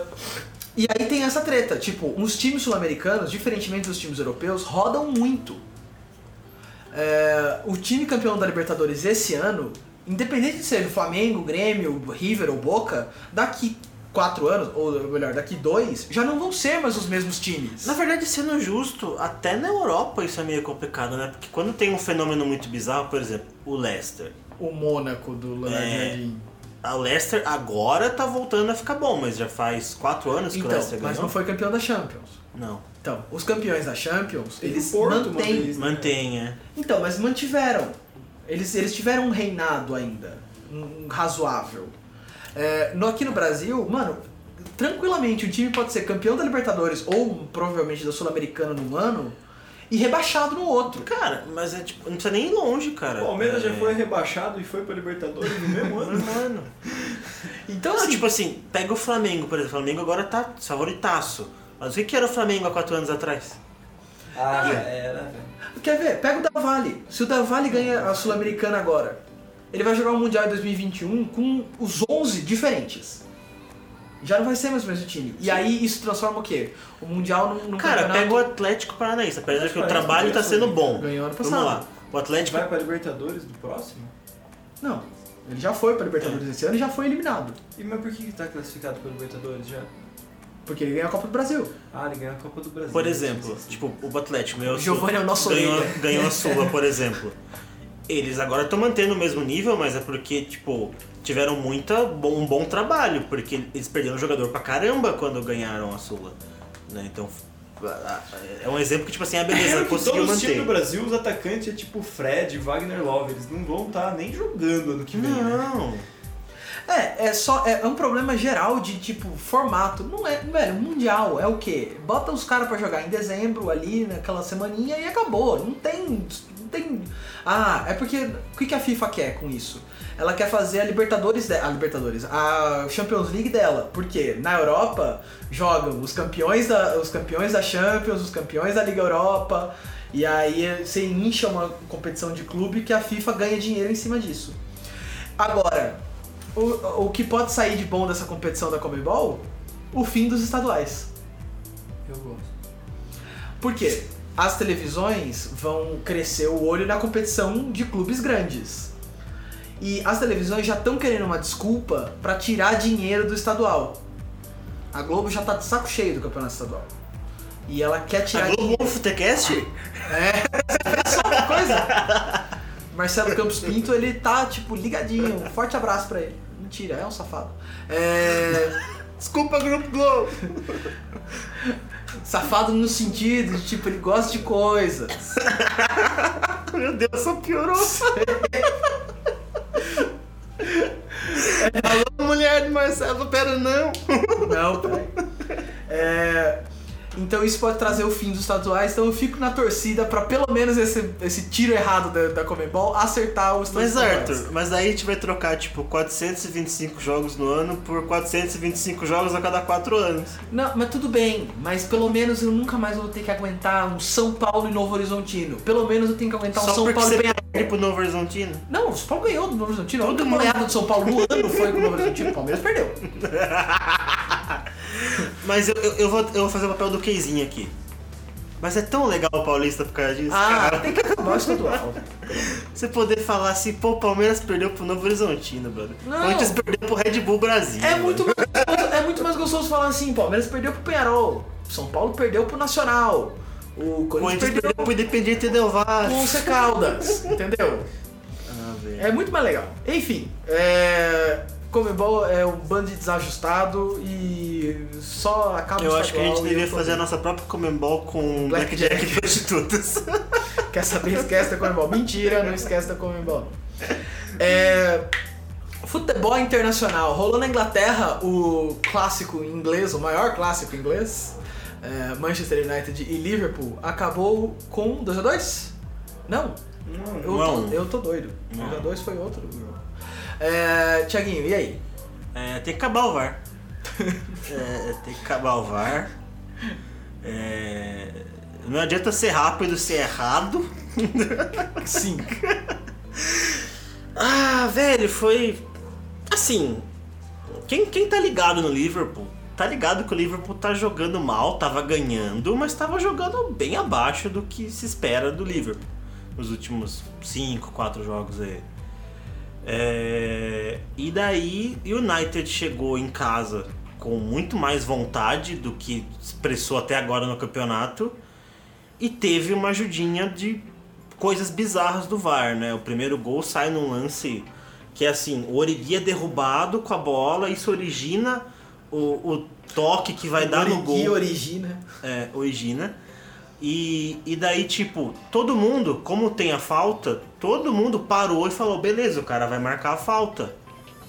E aí tem essa treta. Tipo, os times sul-americanos, diferentemente dos times europeus, rodam muito. É, O time campeão da Libertadores esse ano, independente de ser Flamengo, Grêmio, River ou Boca, daqui quatro anos, ou melhor, daqui dois, já não vão ser mais os mesmos times. Na verdade, sendo justo, até na Europa isso é meio complicado, né? Porque quando tem um fenômeno muito bizarro, por exemplo, o Leicester. O Mônaco do Leonardo É. Jardim. A Leicester agora tá voltando a ficar bom, mas já faz quatro anos que o Então, Leicester mas ganhou. não foi campeão da Champions. Não. Então, os campeões da Champions, Teve eles o Porto mantêm. vez, né? Mantém, é. Então, mas mantiveram. Eles, eles tiveram um reinado ainda. Um, um razoável. É, no, aqui no Brasil, mano, tranquilamente um time pode ser campeão da Libertadores ou provavelmente da Sul-Americana num ano e rebaixado no outro. Cara, mas é tipo, não precisa nem ir longe, cara. O Palmeiras é... já foi rebaixado e foi pra Libertadores no mesmo ano. Mano. Então, Não, assim, tipo assim, pega o Flamengo, por exemplo. O Flamengo agora tá favoritaço. Mas o que, que era o Flamengo há quatro anos atrás? Ah, já era, velho. quer ver? Pega o Del Valle. Se o Del Valle ganha a Sul-Americana agora, ele vai jogar o Mundial em 2021 com os 11 diferentes. Já não vai ser mais o mesmo time. E aí isso transforma o quê? O Mundial num, num Cara, campeonato... pega o Atlético Paranaense. Apesar que o trabalho tá Paranaense sendo bom. ganhou ano Vamos passado. lá. O Atlético Vai pra Libertadores do próximo? Não, ele já foi para Libertadores esse ano e já foi eliminado. E mas por que que tá classificado pra Libertadores já? Porque ele ganhou a Copa do Brasil. Ah, ele ganhou a Copa do Brasil. Por exemplo, Sim, sim. tipo, o Atlético ganhou a Giovanni Sula- é o nosso ganhou, líder. ganhou a Sula, por exemplo. Eles agora estão mantendo o mesmo nível, mas é porque, tipo, tiveram muita, bom- um bom trabalho, porque eles perderam jogador pra caramba quando ganharam a Sula. Né? Então, é um exemplo que, tipo assim, a beleza É, que conseguiu todos os times do manter. Brasil, os atacantes é tipo Fred, Wagner Love, eles não vão estar nem jogando ano que vem. né? Não. É, é só é um problema geral de tipo formato. Não é, velho, mundial é o quê? Bota os caras pra jogar em dezembro ali naquela semaninha e acabou. Não tem não tem Ah, é porque o que que a FIFA quer com isso? Ela quer fazer a Libertadores, de, a Libertadores, a Champions League dela, porque na Europa jogam os campeões da os campeões da Champions, os campeões da Liga Europa, e aí você incha uma competição de clube que a FIFA ganha dinheiro em cima disso. Agora, o, o que pode sair de bom dessa competição da Comebol? O fim dos estaduais. Eu gosto. Por quê? As televisões vão crescer o olho na competição de clubes grandes. E as televisões já estão querendo uma desculpa pra tirar dinheiro do estadual. A Globo já tá de saco cheio do campeonato estadual. E ela quer tirar A Globo no Futecast? É só uma coisa. Marcelo Campos Pinto, ele tá, tipo, ligadinho. Um forte abraço pra ele. Mentira, é um safado. É. Desculpa, Grupo Globo. Safado no sentido de, tipo, ele gosta de coisas. Meu Deus, só piorou. Alô, mulher de Marcelo, pera não. Não, peraí. É, Então isso pode trazer o fim dos estaduais. Então eu fico na torcida pra pelo menos esse, esse tiro errado da, da Comebol acertar os Mas estaduais. Arthur, mas aí a gente vai trocar tipo 425 jogos no ano por 425 jogos a cada 4 anos. Não, mas tudo bem. Mas pelo menos eu nunca mais vou ter que aguentar um São Paulo e Novo Horizontino. Pelo menos eu tenho que aguentar um Só São Paulo e Penharol. perde pro Novo Horizontino. Não, o São Paulo ganhou do Novo Horizontino. A Todo única mundo- goleada do São Paulo no ano foi com o Novo Horizontino. O Palmeiras perdeu. Mas eu, eu, eu vou, eu vou fazer o papel do Keizinho aqui. Mas é tão legal o Paulista por causa disso, Ah, cara. tem que acabar o estadual. Você poder falar assim, pô, o Palmeiras perdeu pro Novo Horizontino, brother. Não. Corinthians perdeu pro Red Bull Brasil. É muito, mais gostoso, é muito mais gostoso falar assim, Palmeiras perdeu pro Penharol. São Paulo perdeu pro Nacional. O Corinthians perdeu perdeu pro Independiente Del Valle. com o Caldas, entendeu? Ah. É muito mais legal. Enfim, é... Comebol é um bando de desajustado e só acaba o Eu acho que a gente eu tô fazer a nossa própria Comembol com Blackjack. Blackjack e prostitutas. Quer saber? Esquece da Comembol. Mentira, não esquece da Comembol. É... Futebol internacional. Rolou na Inglaterra o clássico inglês, o maior clássico inglês. é, Manchester United e Liverpool. Acabou com 2x2? Não. Eu, Não. Tô, eu tô doido. Não. 2x2 foi outro. É, Tiaguinho, e aí? É, tem que acabar o VAR. É, tem que acabar o VAR. É, não adianta ser rápido ser errado. Sim. Ah, velho, foi. Assim. Quem, quem tá ligado no Liverpool, tá ligado que o Liverpool tá jogando mal, tava ganhando, mas tava jogando bem abaixo do que se espera do Liverpool nos últimos 5, 4 jogos aí. É, e daí, o United chegou em casa com muito mais vontade do que expressou até agora no campeonato e teve uma ajudinha de coisas bizarras do VAR, né? O primeiro gol sai num lance que é assim, o Origi é derrubado com a bola, isso origina o, o toque que vai dar no Origi gol. origina. É, origina. E, e daí, tipo, todo mundo, como tem a falta, todo mundo parou e falou, beleza, o cara vai marcar a falta,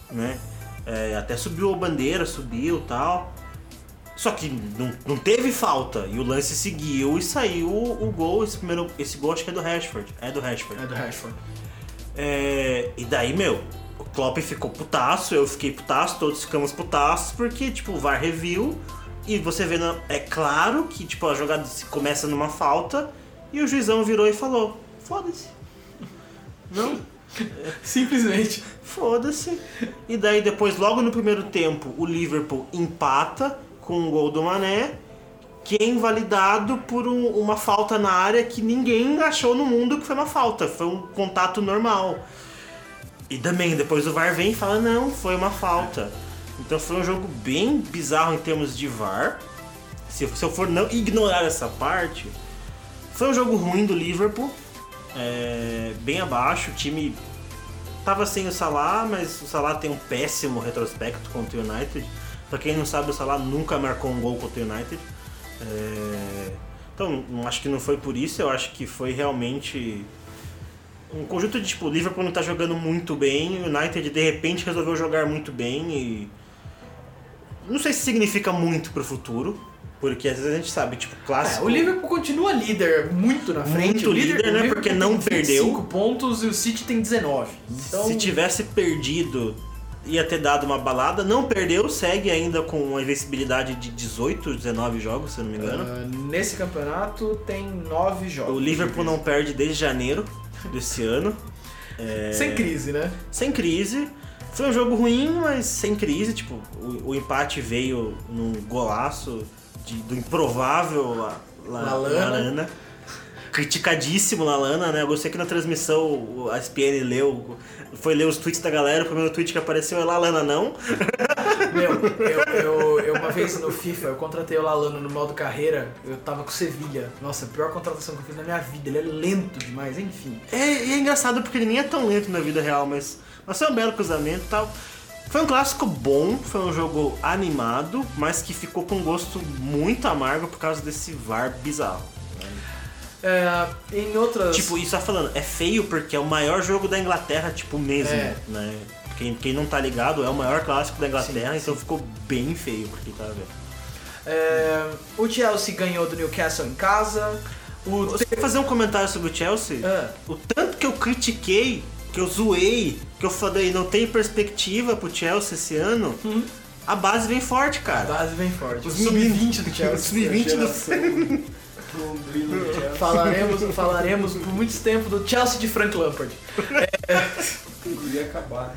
né? É, até subiu a bandeira, subiu tal. Só que não, não teve falta. E o lance seguiu e saiu o, o gol. Esse, primeiro, esse gol acho que é do Rashford. É do Rashford. É do Rashford. É, e daí, meu, o Klopp ficou putaço, eu fiquei putaço, todos ficamos putaços, porque, tipo, o VAR review e você vê, na- é claro que, tipo, a jogada se começa numa falta e o juizão virou e falou, foda-se. Não, Simplesmente. foda-se. E daí depois, logo no primeiro tempo, o Liverpool empata com um gol do Mané, que é invalidado por um- uma falta na área que ninguém achou no mundo que foi uma falta, foi um contato normal. E também depois o VAR vem e fala, não, foi uma falta. Então foi um jogo bem bizarro em termos de VAR. Se, se eu for não ignorar essa parte, foi um jogo ruim do Liverpool. é, bem abaixo, o time tava sem o Salah, mas o Salah tem um péssimo retrospecto contra o United. Pra quem não sabe, o Salah nunca marcou um gol contra o United. É, Então, acho que não foi por isso, eu acho que foi realmente um conjunto de tipo, o Liverpool não tá jogando muito bem, o United de repente resolveu jogar muito bem e não sei se significa muito pro futuro, porque às vezes a gente sabe, tipo, É, clássico. o Liverpool continua líder muito na frente. Muito líder, líder, né, porque não 25 perdeu. pontos e o City tem 19. Então, Se tivesse perdido, ia ter dado uma balada. Não perdeu, segue ainda com uma invencibilidade de 18, 19 jogos, se eu não me engano. ah, nesse campeonato tem 9 jogos. o Liverpool não perde desde janeiro desse ano. É, Sem crise, né? Sem crise. Foi um jogo ruim, mas sem crise. Tipo, o, o empate veio num golaço de- do improvável La, La- Lalana. Lalana. Criticadíssimo Lalana, né? Eu gostei que na transmissão a SPN leu, foi ler os tweets da galera. O primeiro tweet que apareceu é Lalana não. Meu, eu, eu, eu uma vez no FIFA, eu contratei o Lalano no modo carreira, eu tava com Sevilha. Nossa, a pior contratação que eu fiz na minha vida. Ele é lento demais, enfim. É, e é engraçado porque ele nem é tão lento na vida real, mas, mas foi um belo cruzamento e tal. Foi um clássico bom, foi um jogo animado, mas que ficou com gosto muito amargo por causa desse VAR bizarro. É, em outras. Tipo, isso tá falando, é feio porque é o maior jogo da Inglaterra, tipo, mesmo, É. né? Quem, quem não tá ligado, é o maior clássico da Inglaterra, Sim, então ficou bem feio porque tá vendo. é, o Chelsea ganhou do Newcastle em casa. O Você quer fazer um comentário sobre o Chelsea? Ah. O tanto que eu critiquei, que eu zoei, que eu falei, não tem perspectiva pro Chelsea esse ano, a base vem forte, A cara. base bem forte. Os O sub-20 do Chelsea. Sub-20 do falaremos, falaremos por muito tempo do Chelsea de Frank Lampard. Podia acabar.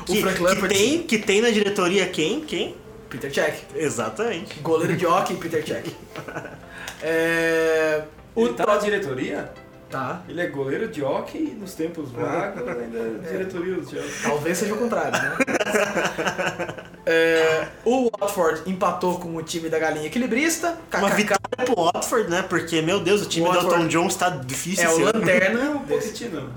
O Que, Frank que Lampard. tem, que tem na diretoria quem? Quem? Peter Cech. Exatamente. Goleiro de hockey, Peter Cech. É, o Ele tá na diretoria? Tá. Ele é goleiro de hockey e nos tempos vagos ainda é diretoria do Chelsea. Talvez seja o contrário, né? É, o Watford empatou com o time da galinha equilibrista. Uma KKK vitória pro Watford, né? Porque, meu Deus, o time O do Elton Jones tá difícil é o lanterna. Não, desse- Pochettino.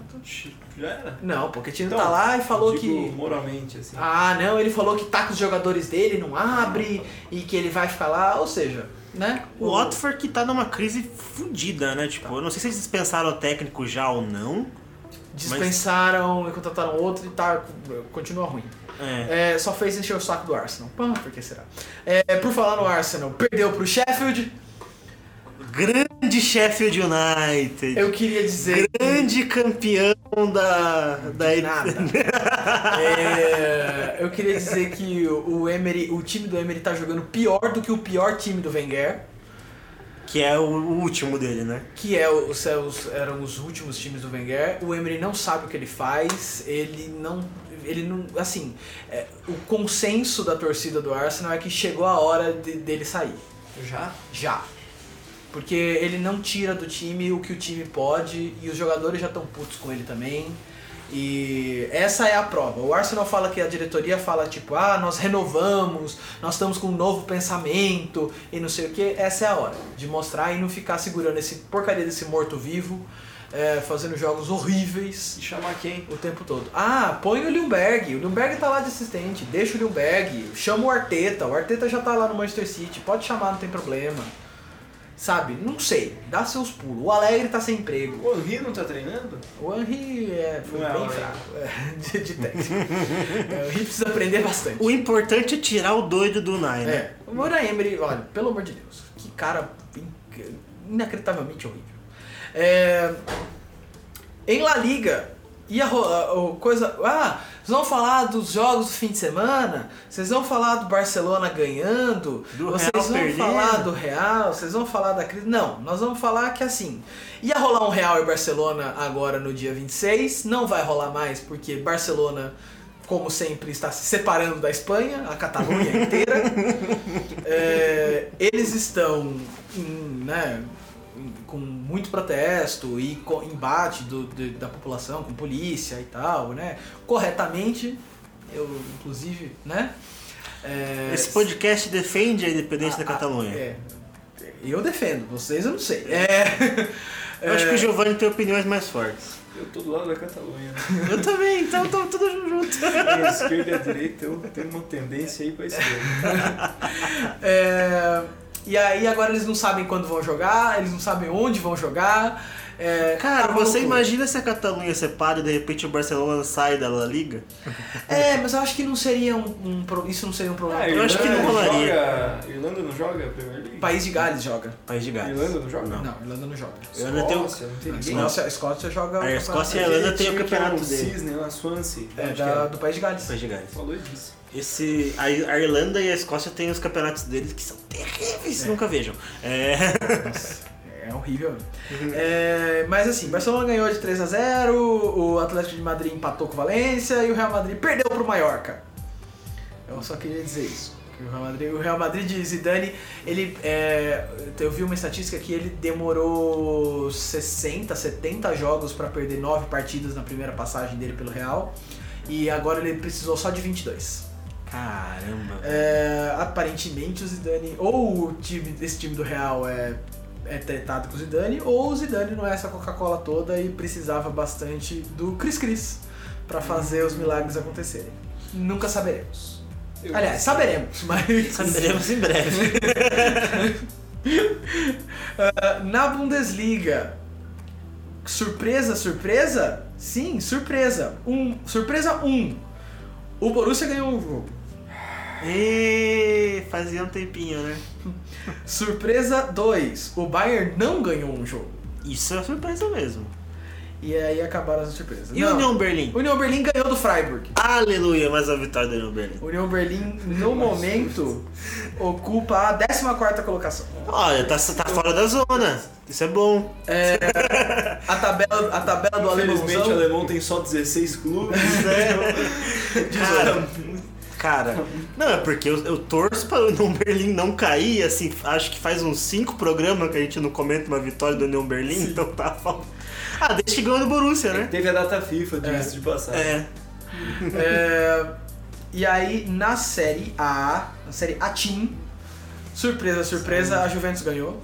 Já era. Não, o Pochettino Então, tá lá e falou digo que. moralmente, assim. Ah, não, ele falou que tá com os jogadores dele, não abre, e que ele vai ficar lá, ou seja, né? O Watford que tá numa crise fodida, né? Tipo, eu não sei se eles dispensaram o técnico já ou não. Dispensaram e contrataram outro e tá. Continua ruim. É. É, só fez encher o saco do Arsenal. Pã, por que será? É, por falar no Arsenal, perdeu pro Sheffield. Grande Sheffield United. Eu queria dizer. Grande campeão da. da Nada. É, eu queria dizer que o Emery, o time do Emery tá jogando pior do que o pior time do Wenger, Que é o último dele, né? que é o- os, os- eram os últimos times do Wenger. O Emery não sabe o que ele faz, ele não. Ele não. Assim, é, o consenso da torcida do Arsenal é que chegou a hora de- dele sair. Já? Já. Porque ele não tira do time o que o time pode e os jogadores já estão putos com ele também. E essa é a prova. O Arsenal fala que a diretoria fala tipo, ah, nós renovamos, nós estamos com um novo pensamento e não sei o que. Essa é a hora de mostrar e não ficar segurando esse porcaria desse morto-vivo, é, fazendo jogos horríveis E chamar quem? o tempo todo. Ah, põe o Lundberg. O Lundberg tá lá de assistente. Deixa o Lundberg. Chama o Arteta. O Arteta já tá lá no Manchester City. Pode chamar, não tem problema. Sabe? Não sei. Dá seus pulos. O Alegre tá sem emprego. O Henry não tá treinando? O Henry é, foi Não é bem Alegre. fraco é, de, de técnico. É, o Henry precisa aprender bastante. O importante é tirar o doido do Nai, né? É, o Moura Emery, olha, pelo amor de Deus, que cara inacreditavelmente horrível. É, em La Liga, ia rolar o coisa. Ah, vocês vão falar dos jogos do fim de semana? Vocês vão falar do Barcelona ganhando? Do vocês Real vão perdendo? falar do Real? Vocês vão falar da crise? Não, nós vamos falar que assim. Ia rolar um Real e Barcelona agora no dia 26, não vai rolar mais porque Barcelona como sempre, está se separando da Espanha, a Catalunha inteira. É, eles estão em, né, com muito protesto e com embate do, de- da população com polícia e tal, né? Corretamente, eu inclusive, né? É, Esse podcast defende a independência ah, da Catalunha. ah, é. eu defendo, vocês eu não sei. É, Eu acho que o Giovanni tem opiniões mais fortes. Eu tô do lado da Catalunha. Eu também, então estamos todos juntos. A esquerda e a direita, eu tenho uma tendência aí pra esquerda. É, e aí agora eles não sabem quando vão jogar, eles não sabem onde vão jogar. É, Cara, tá você imagina se a Catalunha separa e de repente o Barcelona sai da La Liga? É, mas eu acho que não seria um, um isso não seria um problema. Ah, eu acho que não Irlanda rolaria. Joga... Irlanda não joga a Premier League? País de Gales joga. País de Gales. Irlanda não joga? Não. Não, Irlanda não joga. Ainda tenho- Escócia, não tem A ninguém. Escócia, a Escócia joga. o A campeonato. Escócia e a Irlanda tem o campeonato um dele. Cisne lá, Swansea. É, da- que do País de Gales. País de Gales. Falou disso. Esse, a a Irlanda e a Escócia têm os campeonatos deles que são terríveis, É. nunca vejam. É, Nossa, é horrível. É, mas assim, Barcelona ganhou de 3 a 0 o Atlético de Madrid empatou com o Valência e o Real Madrid perdeu pro Mallorca. Eu só queria dizer isso. que O Real Madrid, o Real Madrid de Zidane, ele, é, eu vi uma estatística que ele demorou 60, 70 jogos para perder 9 partidas na primeira passagem dele pelo Real e agora ele precisou só de 22. Caramba. É, aparentemente o Zidane, ou o time, esse time do Real é, é tretado com o Zidane, ou o Zidane não é essa Coca-Cola toda e precisava bastante do Cris Cris pra fazer os milagres acontecerem. Nunca saberemos. Eu- Aliás, saberemos, mas. Saberemos em breve. Ah, na Bundesliga, surpresa, surpresa? Sim, surpresa. Um, surpresa 1. Um. O Borussia ganhou um jogo. E fazia um tempinho, né? Surpresa 2. O Bayern não ganhou um jogo. Isso é surpresa mesmo. E aí acabaram as surpresas. E o União Berlim? União Berlim ganhou do Freiburg. Aleluia, mais uma vitória do União Berlim. União Berlim, no momento, ocupa a 14 colocação. Olha, tá, tá fora da zona. Isso é bom. A tabela, a tabela do Infelizmente o alemão tem só 16 clubes. Cara, cara, não, é porque eu, eu torço para o União Berlim não cair, assim, acho que faz uns cinco programas que a gente não comenta uma vitória do União Berlim, então tá. Ah, desde que ganhou do Borussia, né? Teve a data FIFA, disso É. de passagem. É. É, e aí, na série A, na série A Team, surpresa, surpresa, a Juventus ganhou.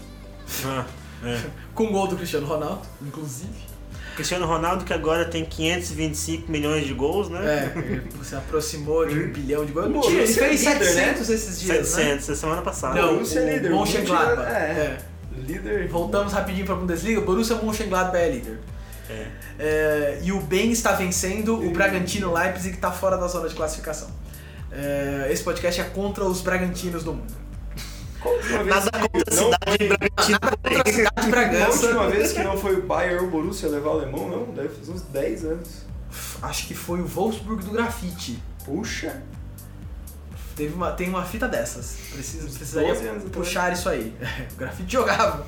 Ah, é. Com gol do Cristiano Ronaldo, inclusive. Cristiano Ronaldo, que agora tem 525 milhões de gols, né? É, ele se aproximou de um bilhão de gols. Pô, ele é fez líder, 700 esses dias, né? 700, essa semana passada. Não, Borussia é líder, o Mönchengladbach. É- É. Líder. Voltamos rapidinho pra Bundesliga, o Borussia Mönchengladbach é líder. É. É, e o Ben está vencendo o Bragantino Leipzig que está fora da zona de classificação. É, esse podcast é contra os Bragantinos do mundo. Nada contra a cidade de Bragantino. Contra a cidade de A última Bragança. vez que não foi o Bayern ou o Borussia levar o alemão, não? Deve fazer uns 10 anos. Acho que foi o Wolfsburg do grafite. Puxa. Teve uma, tem uma fita dessas. Preciso, precisaria 12 anos atrás. puxar isso aí. o grafite jogava.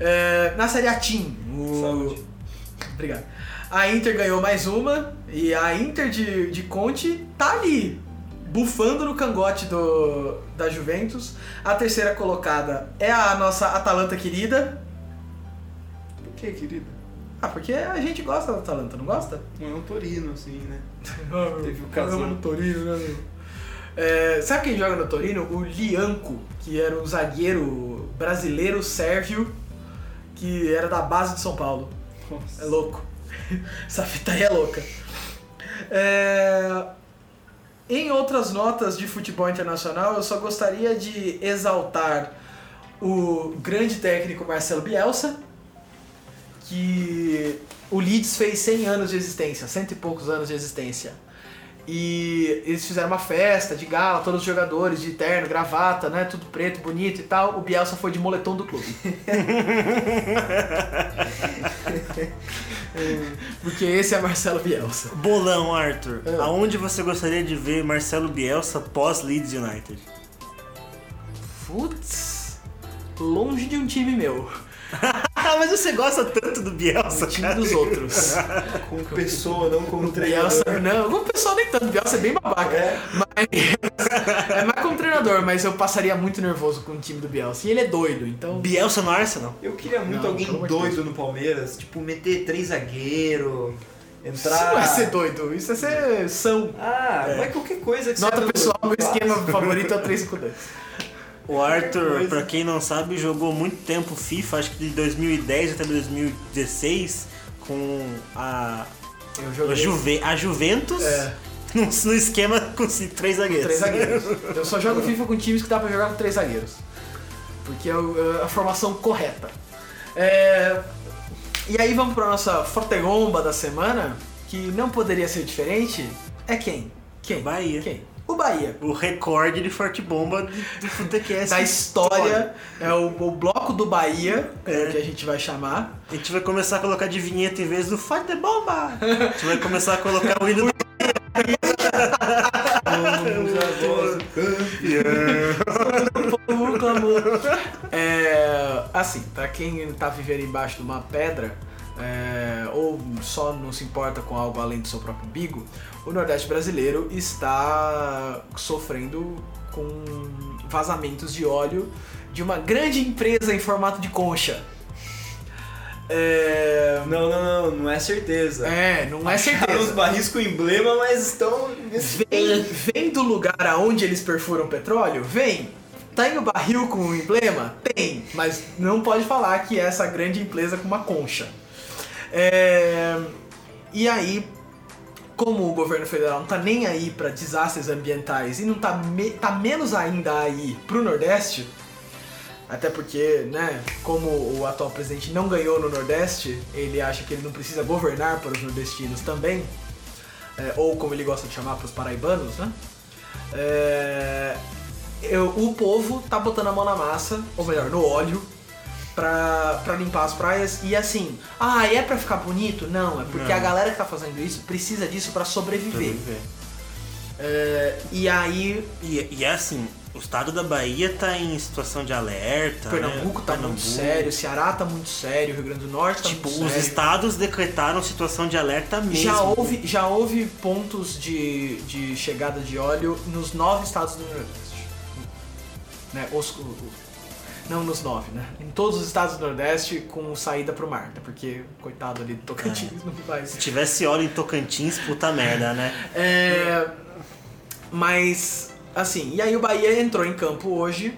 É, na Série A Team, o... Saúde. Obrigado. A Inter ganhou mais uma e a Inter de, de Conte tá ali, bufando no cangote do, da Juventus. A terceira colocada é a nossa Atalanta querida. Por que, querido? Ah, porque a gente gosta da Atalanta, não gosta? Não é um Torino, assim, né? Teve o casal. no Torino, né? É, sabe quem joga no Torino? O Lianco, que era um zagueiro brasileiro sérvio que era da base de São Paulo. Nossa. É louco. Essa fita aí é louca. É, Em outras notas de futebol internacional, eu só gostaria de exaltar o grande técnico Marcelo Bielsa, que o Leeds fez 100 anos de existência, cento e poucos anos de existência. E eles fizeram uma festa de gala, todos os jogadores de terno, gravata, né, tudo preto, bonito e tal. O Bielsa foi de moletom do clube. Porque esse é Marcelo Bielsa. Bolão, Arthur. É. Aonde você gostaria de ver Marcelo Bielsa pós Leeds United? Putz, longe de um time meu. Ah, mas você gosta tanto do Bielsa, O time cara. dos outros. Como pessoa, não como treinador. Bielsa, não, como pessoal nem tanto, Bielsa é bem babaca. É. Mas, é mais como treinador, mas eu passaria muito nervoso com o time do Bielsa. E ele é doido, então. Bielsa no Arsenal? Eu queria muito Não, alguém doido no Palmeiras, tipo, meter três zagueiros, Isso entrar. não é ser doido, isso é ser são. Ah, É. mas qualquer coisa que Nota você pessoal, meu esquema favorito é o 352. O Arthur, Coisa. pra quem não sabe, jogou muito tempo FIFA, acho que de 2010 até 2016, com a, a, Juve, a Juventus É. no, no esquema com três zagueiros. três zagueiros. Eu só jogo FIFA com times que dá pra jogar com três zagueiros. Porque é é a formação correta. É, E aí vamos pra nossa fortegomba da semana, que não poderia ser diferente. É quem? Quem? Bahia. Quem? O Bahia. O recorde de forte bomba do, Futecast. Da história, é o, o bloco do Bahia, é. É. que a gente vai chamar. A gente vai começar a colocar de vinheta em vez do Forte Bomba. A gente vai começar a colocar o hino do. É, assim, pra quem tá vivendo embaixo de uma pedra, é, ou só não se importa com algo além do seu próprio umbigo, o Nordeste brasileiro está sofrendo com vazamentos de óleo de uma grande empresa em formato de concha. É, Não, não, não, não é certeza. é não é Acharam os certeza. barris com emblema, mas estão. Vem, vem do lugar aonde eles perfuram petróleo? Vem. Tem o barril com o emblema? Tem, mas não pode falar que é essa grande empresa com uma concha. É, E aí, como o governo federal não tá nem aí para desastres ambientais e não tá, me- tá menos ainda aí pro Nordeste, até porque, né, como o atual presidente não ganhou no Nordeste, ele acha que ele não precisa governar para os nordestinos também, é, ou como ele gosta de chamar para os paraibanos, né? É, eu- o povo tá botando a mão na massa, ou melhor, no óleo, pra, pra limpar as praias. E assim, ah, é pra ficar bonito? Não, é porque Não. a galera que tá fazendo isso precisa disso pra sobreviver. É, e aí, E, e é assim, o estado da Bahia tá em situação de alerta. Pernambuco né? tá muito sério, Ceará tá muito sério, Rio Grande do Norte tá Tipo, muito os sério. estados decretaram situação de alerta mesmo. Já houve, já houve pontos de, de chegada de óleo nos nove estados do Nordeste. Né? Os, Não nos nove, né? Em todos os estados do Nordeste com saída pro mar, né? Porque, coitado ali do Tocantins, não vai. Se tivesse óleo em Tocantins, puta merda, né? É, mas, assim, e aí o Bahia entrou em campo hoje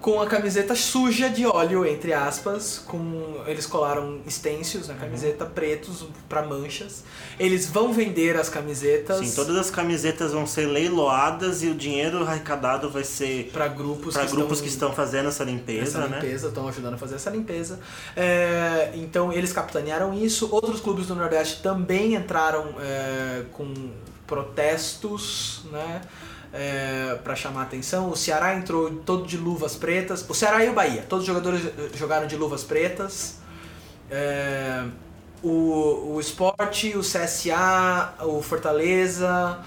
com a camiseta suja de óleo, entre aspas, com eles colaram stencils na camiseta pretos para manchas. Eles vão vender as camisetas Sim, todas as camisetas vão ser leiloadas e o dinheiro arrecadado vai ser para grupos, para que, grupos estão, que estão fazendo essa limpeza, essa né? limpeza, estão ajudando a fazer essa limpeza. É, então eles capitanearam isso. Outros clubes do Nordeste também entraram é, com protestos, né? É, para chamar atenção. O Ceará entrou todo de luvas pretas. O Ceará e o Bahia, todos os jogadores eh, jogaram de luvas pretas. É, o, o Sport, o CSA, o Fortaleza,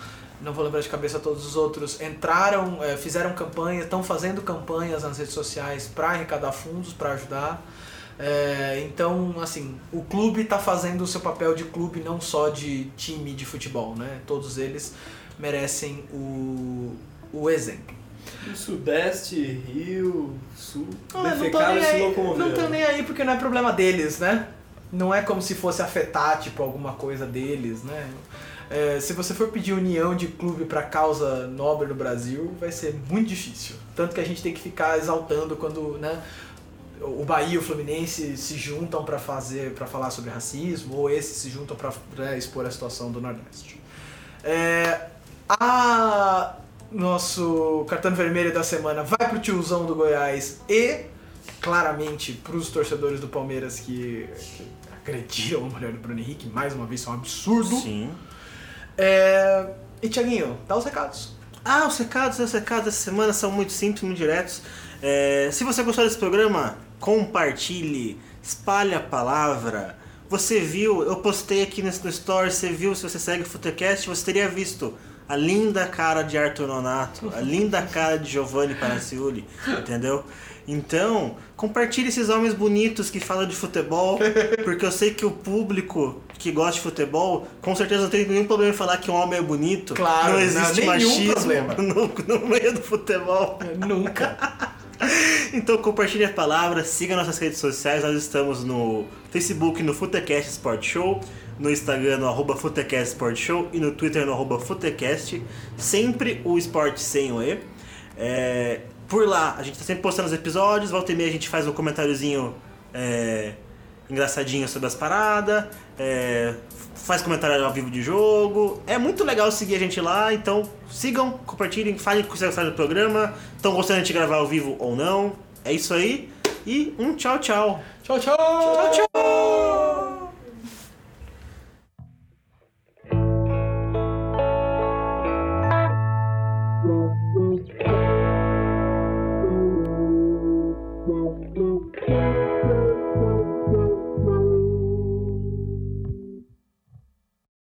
não vou lembrar de cabeça todos os outros, entraram, é, fizeram campanha, estão fazendo campanhas nas redes sociais para arrecadar fundos, para ajudar. É, então, assim, o clube está fazendo o seu papel de clube, não só de time de futebol, né? Todos eles merecem o, o exemplo. O Sudeste, Rio, Sul, Ah, defecaram e se locomoveram. não tô nem aí porque não é problema deles, né? Não é como se fosse afetar, tipo, alguma coisa deles, né? É, se você for pedir união de clube pra causa nobre do Brasil, vai ser muito difícil. Tanto que a gente tem que ficar exaltando quando, né? O Bahia e o Fluminense se juntam pra fazer, para falar sobre racismo, ou esses se juntam pra né, expor a situação do Nordeste. É, a nosso cartão vermelho da semana vai pro tiozão do Goiás e claramente pros torcedores do Palmeiras que, que agrediram a mulher do Bruno Henrique, mais uma vez, isso é um absurdo. Sim. É, E Tiaguinho, dá os recados. Ah, os recados, os recados dessa semana são muito simples, muito diretos. É, se você gostou desse programa, compartilhe, espalhe a palavra. Você viu, eu postei aqui no, no Story, você viu, se você segue o Futecast, você teria visto a linda cara de Arthur Nonato, a linda cara de Giovanni Panaciuli, entendeu? Então, compartilhe esses homens bonitos que falam de futebol, porque eu sei que o público que gosta de futebol, com certeza não tem nenhum problema em falar que um homem é bonito. Claro, não não, existe nenhum machismo problema. no, no meio do futebol. Nunca. Então compartilhe a palavra, siga nossas redes sociais, nós estamos no Facebook no Futecast Sport Show, no Instagram no arroba Futecast Sport Show e no Twitter no arroba Futecast, sempre o esporte sem o E. É, por lá, a gente está sempre postando os episódios, volta e meia a gente faz um comentáriozinho é, engraçadinho sobre as paradas, é, faz comentário ao vivo de jogo. É muito legal seguir a gente lá, então sigam, compartilhem, falem o que vocês gostaram do programa, estão gostando de gravar ao vivo ou não. É isso aí, e um tchau, tchau. Tchau, tchau. Tchau, tchau.